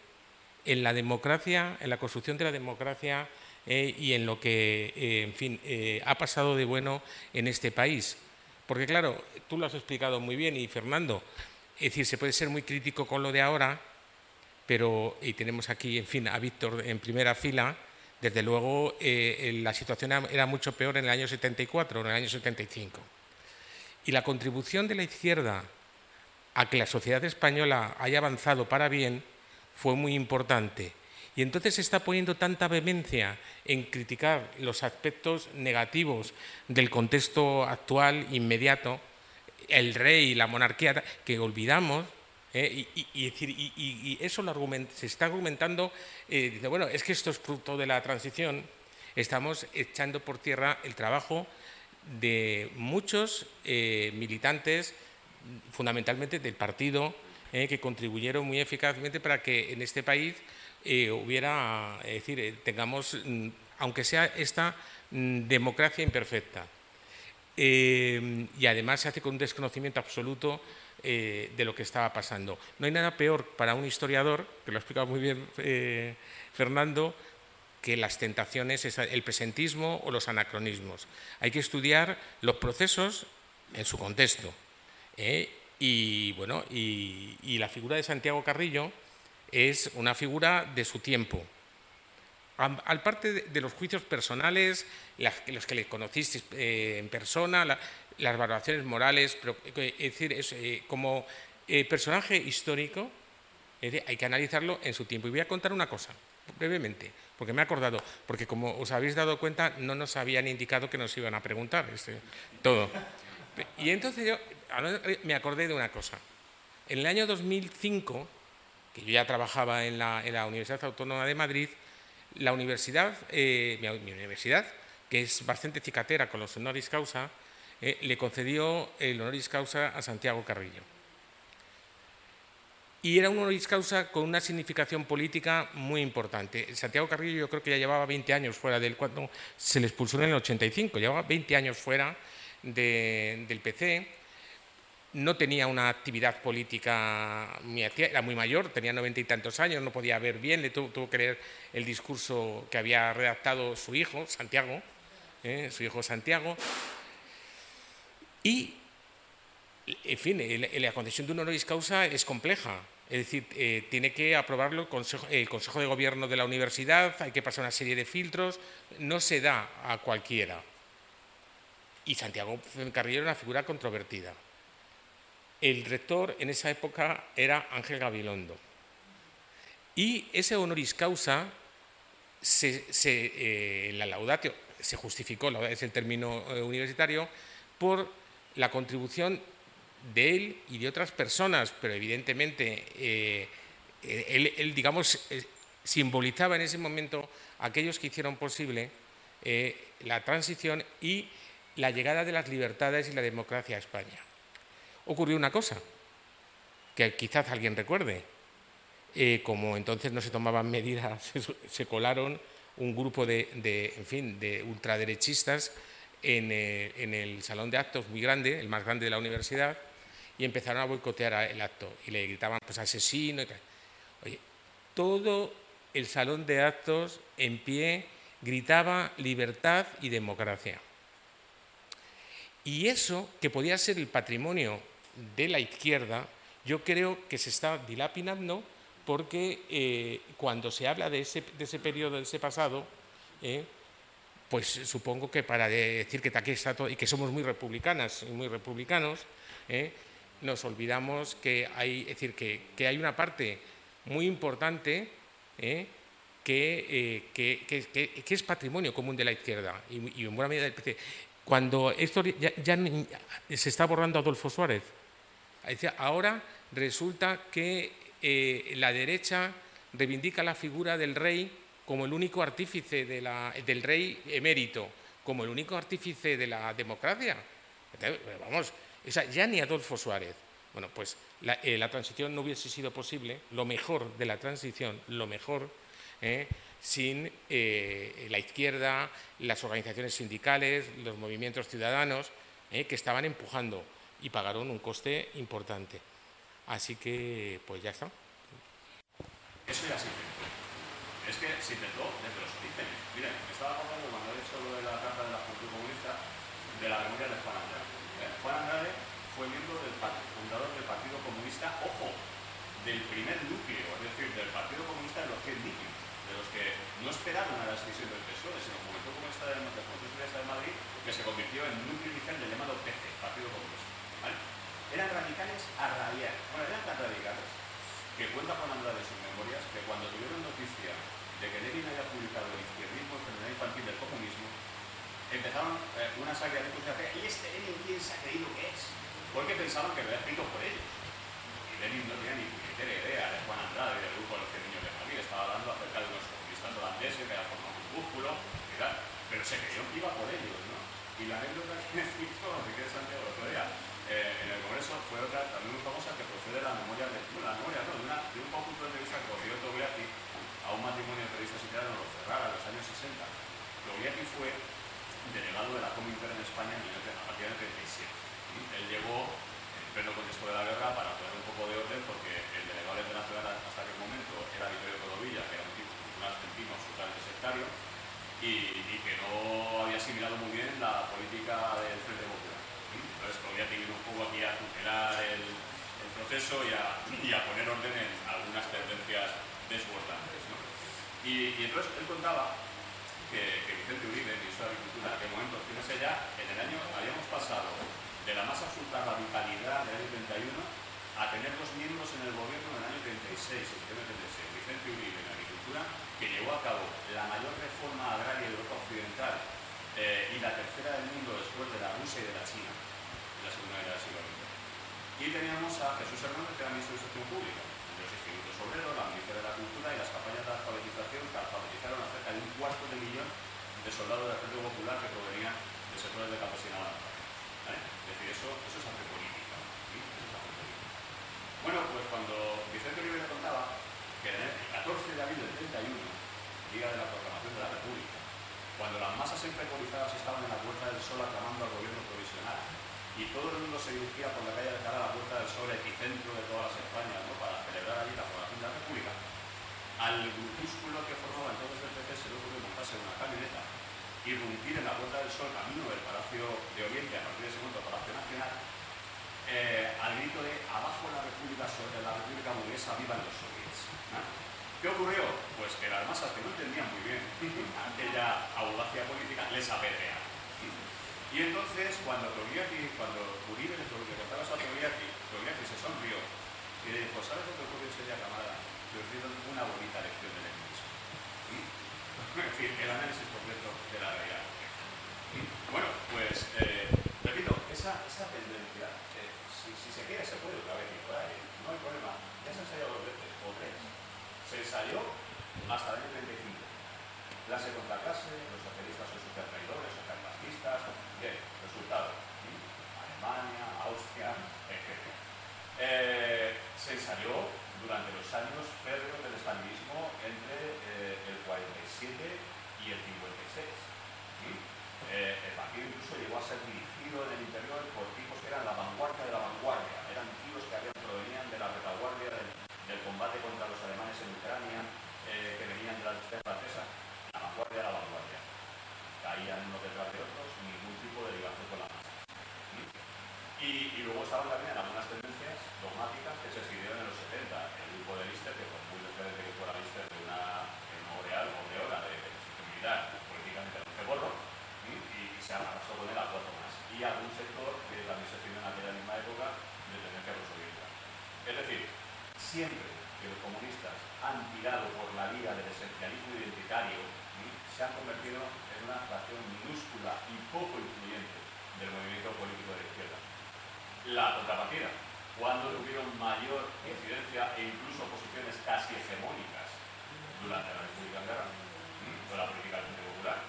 en la democracia, en la construcción de la democracia eh, y en lo que, eh, en fin, ha pasado de bueno en este país. Porque claro, tú lo has explicado muy bien y Fernando, es decir, se puede ser muy crítico con lo de ahora, pero, y tenemos aquí, en fin, a Víctor en primera fila, desde luego, eh, la situación era mucho peor en el año 74 o en el año 75. Y la contribución de la izquierda a que la sociedad española haya avanzado para bien fue muy importante. Y entonces se está poniendo tanta vehemencia en criticar los aspectos negativos del contexto actual, inmediato, el rey y la monarquía, que olvidamos ¿eh? y, eso se está argumentando, eh, bueno, es que esto es fruto de la transición, estamos echando por tierra el trabajo de muchos eh, militantes, fundamentalmente del partido, que contribuyeron muy eficazmente para que en este país hubiera, es decir, tengamos, mm, aunque sea esta mm, democracia imperfecta. y además se hace con un desconocimiento absoluto eh, de lo que estaba pasando. No hay nada peor para un historiador, que lo ha explicado muy bien eh, Fernando, que las tentaciones, el presentismo o los anacronismos. Hay que estudiar los procesos en su contexto. ¿Eh? Y, bueno, y, la figura de Santiago Carrillo es una figura de su tiempo. Al parte de, los juicios personales, los que le conocisteis en persona, las valoraciones morales, eh, es decir, eh, como eh, personaje histórico hay que analizarlo en su tiempo. Y voy a contar una cosa, brevemente, porque me he acordado, porque como os habéis dado cuenta, no nos habían indicado que nos iban a preguntar este, todo. Y entonces yo me acordé de una cosa. En el año 2005, que yo ya trabajaba en la, Universidad Autónoma de Madrid, la universidad, mi, universidad, que es bastante cicatera con los honoris causa, eh, le concedió el honoris causa a Santiago Carrillo. Y era un honoris causa con una significación política muy importante. Santiago Carrillo yo creo que ya llevaba 20 años fuera del cuando se le expulsó en el 85, llevaba 20 años fuera del PC, no tenía una actividad política, era muy mayor, tenía noventa y tantos años, no podía ver bien, le tuvo, que leer el discurso que había redactado su hijo, Santiago, eh, su hijo Santiago, y, en fin, la concesión de un honoris causa es compleja. Es decir, eh, tiene que aprobarlo el consejo, el consejo, de Gobierno de la universidad, hay que pasar una serie de filtros, no se da a cualquiera. Y Santiago Carrillo era una figura controvertida. El rector en esa época era Ángel Gabilondo. Y ese honoris causa, se, eh, la laudatio, se justificó, es el término eh, universitario, por la contribución de él y de otras personas, pero evidentemente eh, él, digamos, eh, simbolizaba en ese momento aquellos que hicieron posible la transición y la llegada de las libertades y la democracia a España. Ocurrió una cosa, que quizás alguien recuerde. como entonces no se tomaban medidas, se, colaron un grupo de, en fin, de ultraderechistas eh, en, el salón de actos muy grande, el más grande de la universidad, y empezaron a boicotear el acto y le gritaban pues asesino y tal. Oye, todo el salón de actos en pie gritaba libertad y democracia. Y eso, que podía ser el patrimonio de la izquierda, yo creo que se está dilapidando porque eh, cuando se habla de ese, de ese periodo, de ese pasado, eh, pues supongo que para decir que aquí está todo y que somos muy republicanas y muy republicanos, ¿eh? nos olvidamos que hay, decir, que, hay una parte muy importante ¿eh? Eh, que, es patrimonio común de la izquierda y, en buena medida. Cuando esto ya, se está borrando Adolfo Suárez, Ahora resulta que eh, la derecha reivindica la figura del rey como el único artífice del rey emérito, como el único artífice de la democracia. vamos, ya ni Adolfo Suárez. Bueno, pues eh, la, transición no hubiese sido posible, lo mejor de la transición, lo mejor, eh, sin la izquierda, las organizaciones sindicales, los movimientos ciudadanos, que estaban empujando y pagaron un coste importante. Así que, pues ya está. Eso ya intentó. Es que se intentó desde los orígenes. Miren, estaba contando cuando he hecho lo de la Carta de la Juventud Comunista de la memoria de Juan Andrade. ¿Eh? Juan Andrade fue miembro del fundador del Partido Comunista, ojo, del primer núcleo, es decir, del Partido Comunista de los 100 niños, de los que no esperaron a decisión del PSOE, sino el Movimiento Comunista de, de Madrid, que se convirtió en núcleo inicial del llamado PC, Partido Comunista. Eran radicales a rabiar. Bueno, eran tan radicales que cuenta Juan Andrade en sus memorias que cuando tuvieron noticia de que Lenin había publicado el izquierdismo, enfermedad infantil del comunismo, empezaron eh, una saga de hacer ¿y este Lenin quién se ha creído que es? Porque pensaban que lo había escrito por ellos. Y Lenin no tenía ni puñetera idea de Juan Andrade y del grupo de los niños de Madrid. Estaba hablando acerca de unos que habían formado un músculo, pero se creyó que iba por ellos, ¿no? Y la anécdota que me sé qué Santiago otro día, eh, en el Congreso fue otra también muy famosa que procede de la memoria de, la memoria no, de, una, de un conjunto de entrevistas que corrió Togliatti a un matrimonio de periodistas italianos en Ferrara en los años 60. Togliatti fue delegado de la Comintern en España a partir del 37. Él llegó en pleno contexto de la guerra para poner un poco de orden porque el delegado internacional hasta aquel momento era Vittorio Codovilla, que era un tipo, un argentino absolutamente sectario, y, que no había asimilado muy bien la política del Frente Popular. Entonces todavía tiene un poco aquí a tutelar el, proceso y a, poner orden en algunas tendencias desbordantes. Y, entonces él contaba que, Vicente Uribe, ministro de Agricultura, en aquel momento, fíjense ya, en el año habíamos pasado de la más absoluta radicalidad del año 31 a tener dos miembros en el gobierno en año 36, el 36, Vicente Uribe en Agricultura que llevó a cabo la mayor reforma agraria de Europa Occidental eh, y la tercera del mundo después de la Rusia y de la China, Y teníamos a Jesús Hernández, que era ministro de Instrucción Pública, los institutos obreros, la ministra de la Cultura y las campañas de alfabetización que alfabetizaron a cerca de un cuarto de millón de soldados del Ejército Popular que provenían de sectores de campesinado. ¿vale? Es decir, eso, eso es hacer política. Bueno, pues cuando Vicente Oliver contaba que en el 14 de abril del 31, día de la proclamación de la República, cuando las masas enfecorizadas estaban en la Puerta del Sol aclamando y todo el mundo se dirigía por la calle de cara a la Puerta del Sol, epicentro de todas las Españas, ¿no? para celebrar allí la proclamación de la República, al grupúsculo que formaba entonces el PP se le ocurrió montarse en una camioneta, irrumpir en la Puerta del Sol, camino del Palacio de Oriente, a partir de ese momento Palacio Nacional, eh, al grito de abajo la República, sobre la República Burguesa, vivan los soviets. ¿Qué ocurrió? Pues que las masas que no entendían muy bien aquella audacia política les apedrearon. Y entonces, cuando Togliatti, cuando Uribe le contaba a Togliatti, Togliatti se sonrió y le dijo, ¿sabes lo que ocurrió ese día, camarada? Que os dieron una bonita lección de leninismo. Es decir, el análisis completo de la realidad. Bueno, pues, eh, repito, esa, esa tendencia, eh, si, si, se quiere, se puede otra vez ir por ahí. No hay problema. Ya se ha ensayado dos veces, o tres se ensayó hasta el año 35. Clase contra clase, los socialistas son super traidores, super fascistas. Bien, resultado. Alemania, Austria, etc. Eh, se ensayó durante los años férreos del estalinismo entre eh, el 47 y el 56. Eh, el partido incluso llegó a ser dirigido en el interior por tipos que eran la vanguardia de la vanguardia, eran tipos que habían, provenían de la retaguardia del del combate contra los alemanes en Ucrania, eh, que venían de la lucha francesa, la vanguardia de la vanguardia. Caían unos detrás de otros, ningún tipo de ligación con la masa. Y, luego estaban también algunas tendencias dogmáticas que se siguieron en los 70. El grupo de Lister, que por muy diferente que fuera Lister de una memorial o de hora de, militar, políticamente lo borro, y, y, se arrasó con él a cuatro más. Y algún sector que también se firmó en aquella misma época de tendencia rusoviética. Es decir, siempre que los comunistas han tirado por la vía del esencialismo identitario, se han convertido en una fracción minúscula y poco influyente del movimiento político la contrapartida, cuando tuvieron mayor incidencia e incluso posiciones casi hegemónicas durante la República Guerra, con la política Popular,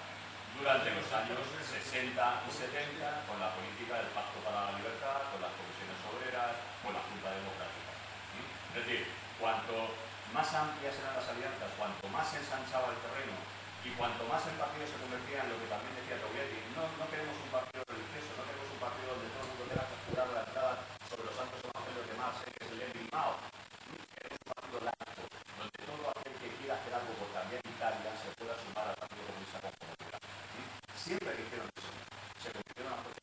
durante los años 60 y 70, con la política del Pacto para la Libertad, con las comisiones obreras, con la Junta Democrática. Es decir, cuanto más amplias eran las alianzas, cuanto más se ensanchaba el terreno y cuanto más el partido se convertía en lo que también decía Toglietti, no, no queremos un partido religioso, no queremos un partido donde todo el entrada sobre los santos evangelios de Marx, que es Lenin Mao. Queremos un partido laico, donde todo aquel que quiera hacer algo por cambiar Italia se pueda sumar al Partido Comunista con comunidad. Siempre que hicieron eso, se convirtieron a fuerza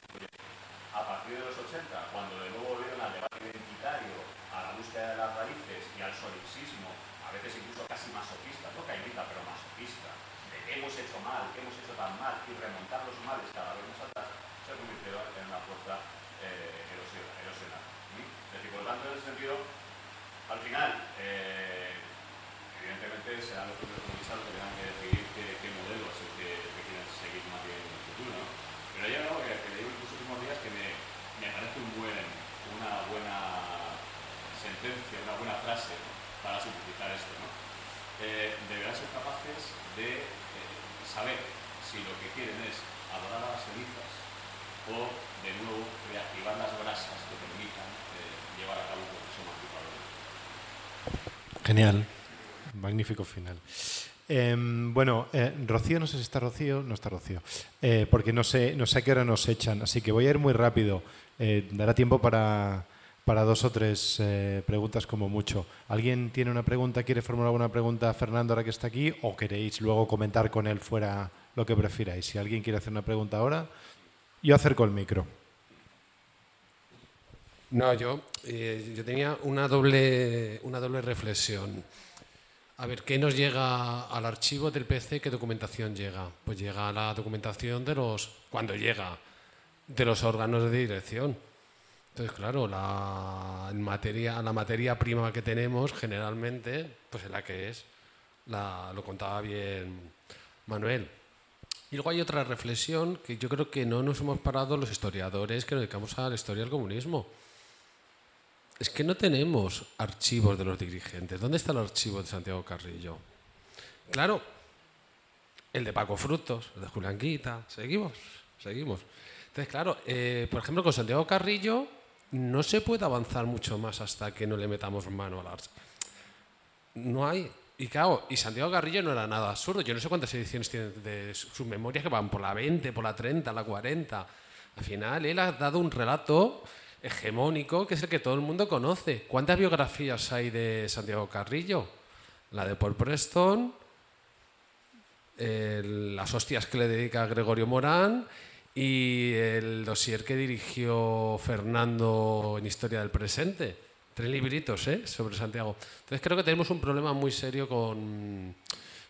A partir de los 80, cuando de nuevo volvieron al debate identitario, a la búsqueda de las raíces y al solipsismo, a veces incluso casi masoquista, no caimita, pero masoquista, de que hemos hecho mal, que hemos hecho tan mal y remontar los males cada vez más atrás, se convirtieron en una fuerza eh. Es al final, eh, evidentemente serán los propios comunistas los que tengan que decidir qué, qué modelo es el que, que quieren seguir más bien en el futuro. ¿no? Pero hay algo que, que le digo en los últimos días que me, me parece un buen, una buena sentencia, una buena frase para simplificar esto. ¿no? Eh, deberán ser capaces de eh, saber si lo que quieren es adorar a las cenizas o de nuevo reactivar las brasas que permitan eh, llevar a cabo un proceso emancipador. Genial, magnífico final. Eh, bueno, eh, Rocío, no sé si está Rocío, no está Rocío, eh, porque no sé, no sé a qué hora nos echan, así que voy a ir muy rápido. Eh, dará tiempo para, para dos o tres preguntas como mucho. ¿Alguien tiene una pregunta, quiere formular alguna pregunta a Fernando ahora que está aquí o queréis luego comentar con él fuera lo que prefiráis? Si alguien quiere hacer una pregunta ahora, yo acerco el micro. No, yo, eh, yo tenía una doble, una doble reflexión. A ver, ¿qué nos llega al archivo del PC? ¿Qué documentación llega? Pues llega la documentación de los, cuando llega, de los órganos de dirección. Entonces, claro, la materia, la materia prima que tenemos generalmente, pues es la que es. La, lo contaba bien Manuel. Y luego hay otra reflexión que yo creo que no nos hemos parado los historiadores que nos dedicamos a la historia del comunismo. Es que no tenemos archivos de los dirigentes. ¿Dónde está el archivo de Santiago Carrillo? Claro, el de Paco Frutos, el de Julián Guita. Seguimos, seguimos. Entonces, claro, eh, por ejemplo, con Santiago Carrillo no se puede avanzar mucho más hasta que no le metamos mano al archivo. No hay. Y claro, y Santiago Carrillo no era nada absurdo. Yo no sé cuántas ediciones tiene de sus memorias que van por la 20, por la 30, la 40. Al final, él ha dado un relato hegemónico que es el que todo el mundo conoce. ¿Cuántas biografías hay de Santiago Carrillo? La de Paul Preston, las hostias que le dedica Gregorio Morán y el dossier que dirigió Fernando en Historia del Presente. Tres libritos ¿eh? sobre Santiago. Entonces creo que tenemos un problema muy serio con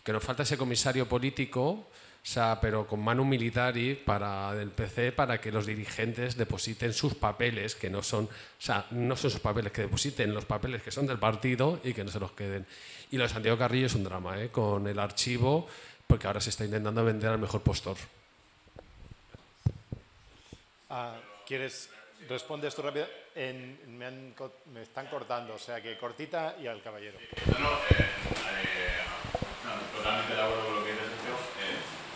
que nos falta ese comisario político, o sea, pero con mano militari para del PC para que los dirigentes depositen sus papeles, que no son, o sea, no son sus papeles, que depositen los papeles que son del partido y que no se los queden. Y lo de Santiago Carrillo es un drama, ¿eh? con el archivo, porque ahora se está intentando vender al mejor postor. Ah, ¿Quieres responder esto rápido? En- me, han co- me están cortando, o sea que cortita y al caballero. No, no, eh, eh, no, totalmente de acuerdo con lo que.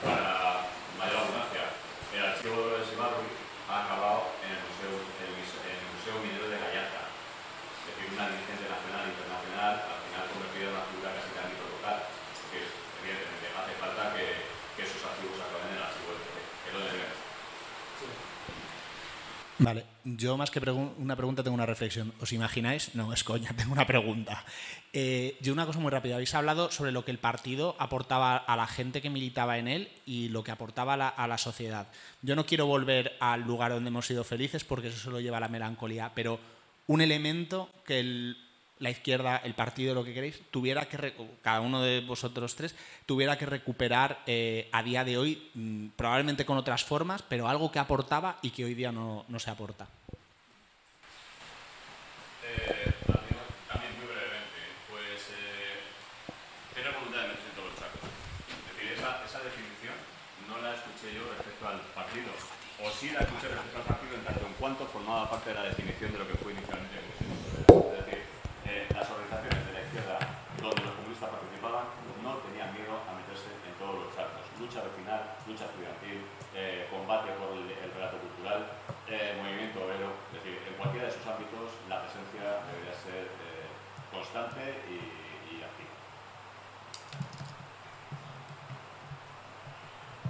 Eh, para mayor abundancia, el archivo de Dolores Ibarri ha acabado en el Museo, el, Mus- en el Museo Minero de Gallarta. Es decir, una dirigente nacional e internacional, al final convertida en una figura casi de ámbito local. Que evidentemente hace falta que, que esos archivos acaben en el archivo del PP. Es lo de menos. Vale, yo más que una pregunta tengo una reflexión. ¿Os imagináis? No, es coña, tengo una pregunta. Eh, yo una cosa muy rápida. Habéis hablado sobre lo que el partido aportaba a la gente que militaba en él y lo que aportaba la, a la sociedad. Yo no quiero volver al lugar donde hemos sido felices porque eso solo lleva a la melancolía, pero un elemento que el- la izquierda, el partido, lo que queréis, tuviera que, cada uno de vosotros tres, tuviera que recuperar eh, a día de hoy, mm, probablemente con otras formas, pero algo que aportaba y que hoy día no, no se aporta. Eh, también, muy brevemente, pues eh, tener voluntad de meterse en todos los sacos. Es decir, esa, esa definición no la escuché yo respecto al partido. o sí la escucha respecto al partido en tanto en cuanto formaba parte de la definición de lo que fue inicialmente Es decir, eh, las organizaciones de la izquierda donde los comunistas participaban no tenían miedo a meterse en todos los actos. Lucha vecinal, lucha estudiantil, eh, combate por el, relato cultural, eh, movimiento obrero, es decir, en ámbitos la presencia debería ser constante y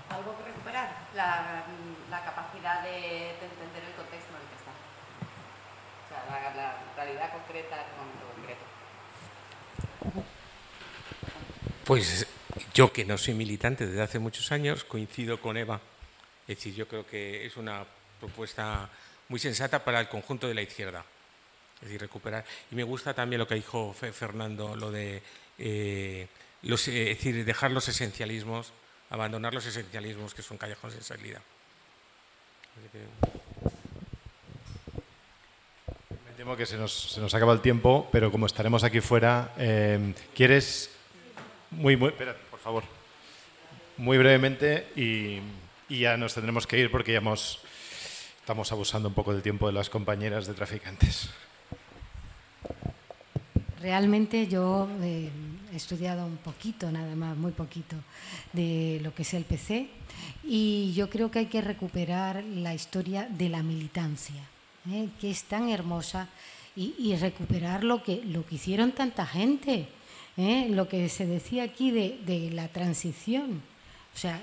algo que recuperar, la, capacidad de, entender el contexto en el que está. O sea, la, realidad concreta el momento concreto. Pues yo que no soy militante desde hace muchos años, coincido con Eva. Es decir, yo creo que es una propuesta muy sensata para el conjunto de la izquierda. Es decir, recuperar. Y me gusta también lo que dijo Fernando, lo de eh, los, eh, es decir, dejar los esencialismos abandonar los esencialismos que son callejones sin salida. Me temo que se nos, acaba el tiempo, pero como estaremos aquí fuera, eh, ¿quieres muy, muy, por favor, muy brevemente y, y, ya nos tendremos que ir porque ya hemos, estamos abusando un poco del tiempo de las compañeras de traficantes? Realmente yo eh, he estudiado un poquito, nada más, muy poquito, de lo que es el PC y yo creo que hay que recuperar la historia de la militancia, ¿eh? que es tan hermosa, y, recuperar lo que, lo que hicieron tanta gente, ¿eh? lo que se decía aquí de, de la transición. O sea,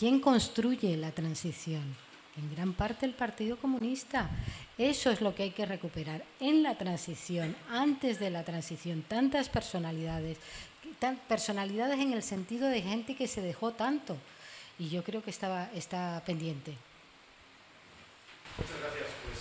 ¿quién construye la transición? En gran parte el Partido Comunista. Eso es lo que hay que recuperar en la transición, antes de la transición, tantas personalidades, personalidades en el sentido de gente que se dejó tanto. Y yo creo que estaba, está pendiente. Muchas gracias. Pues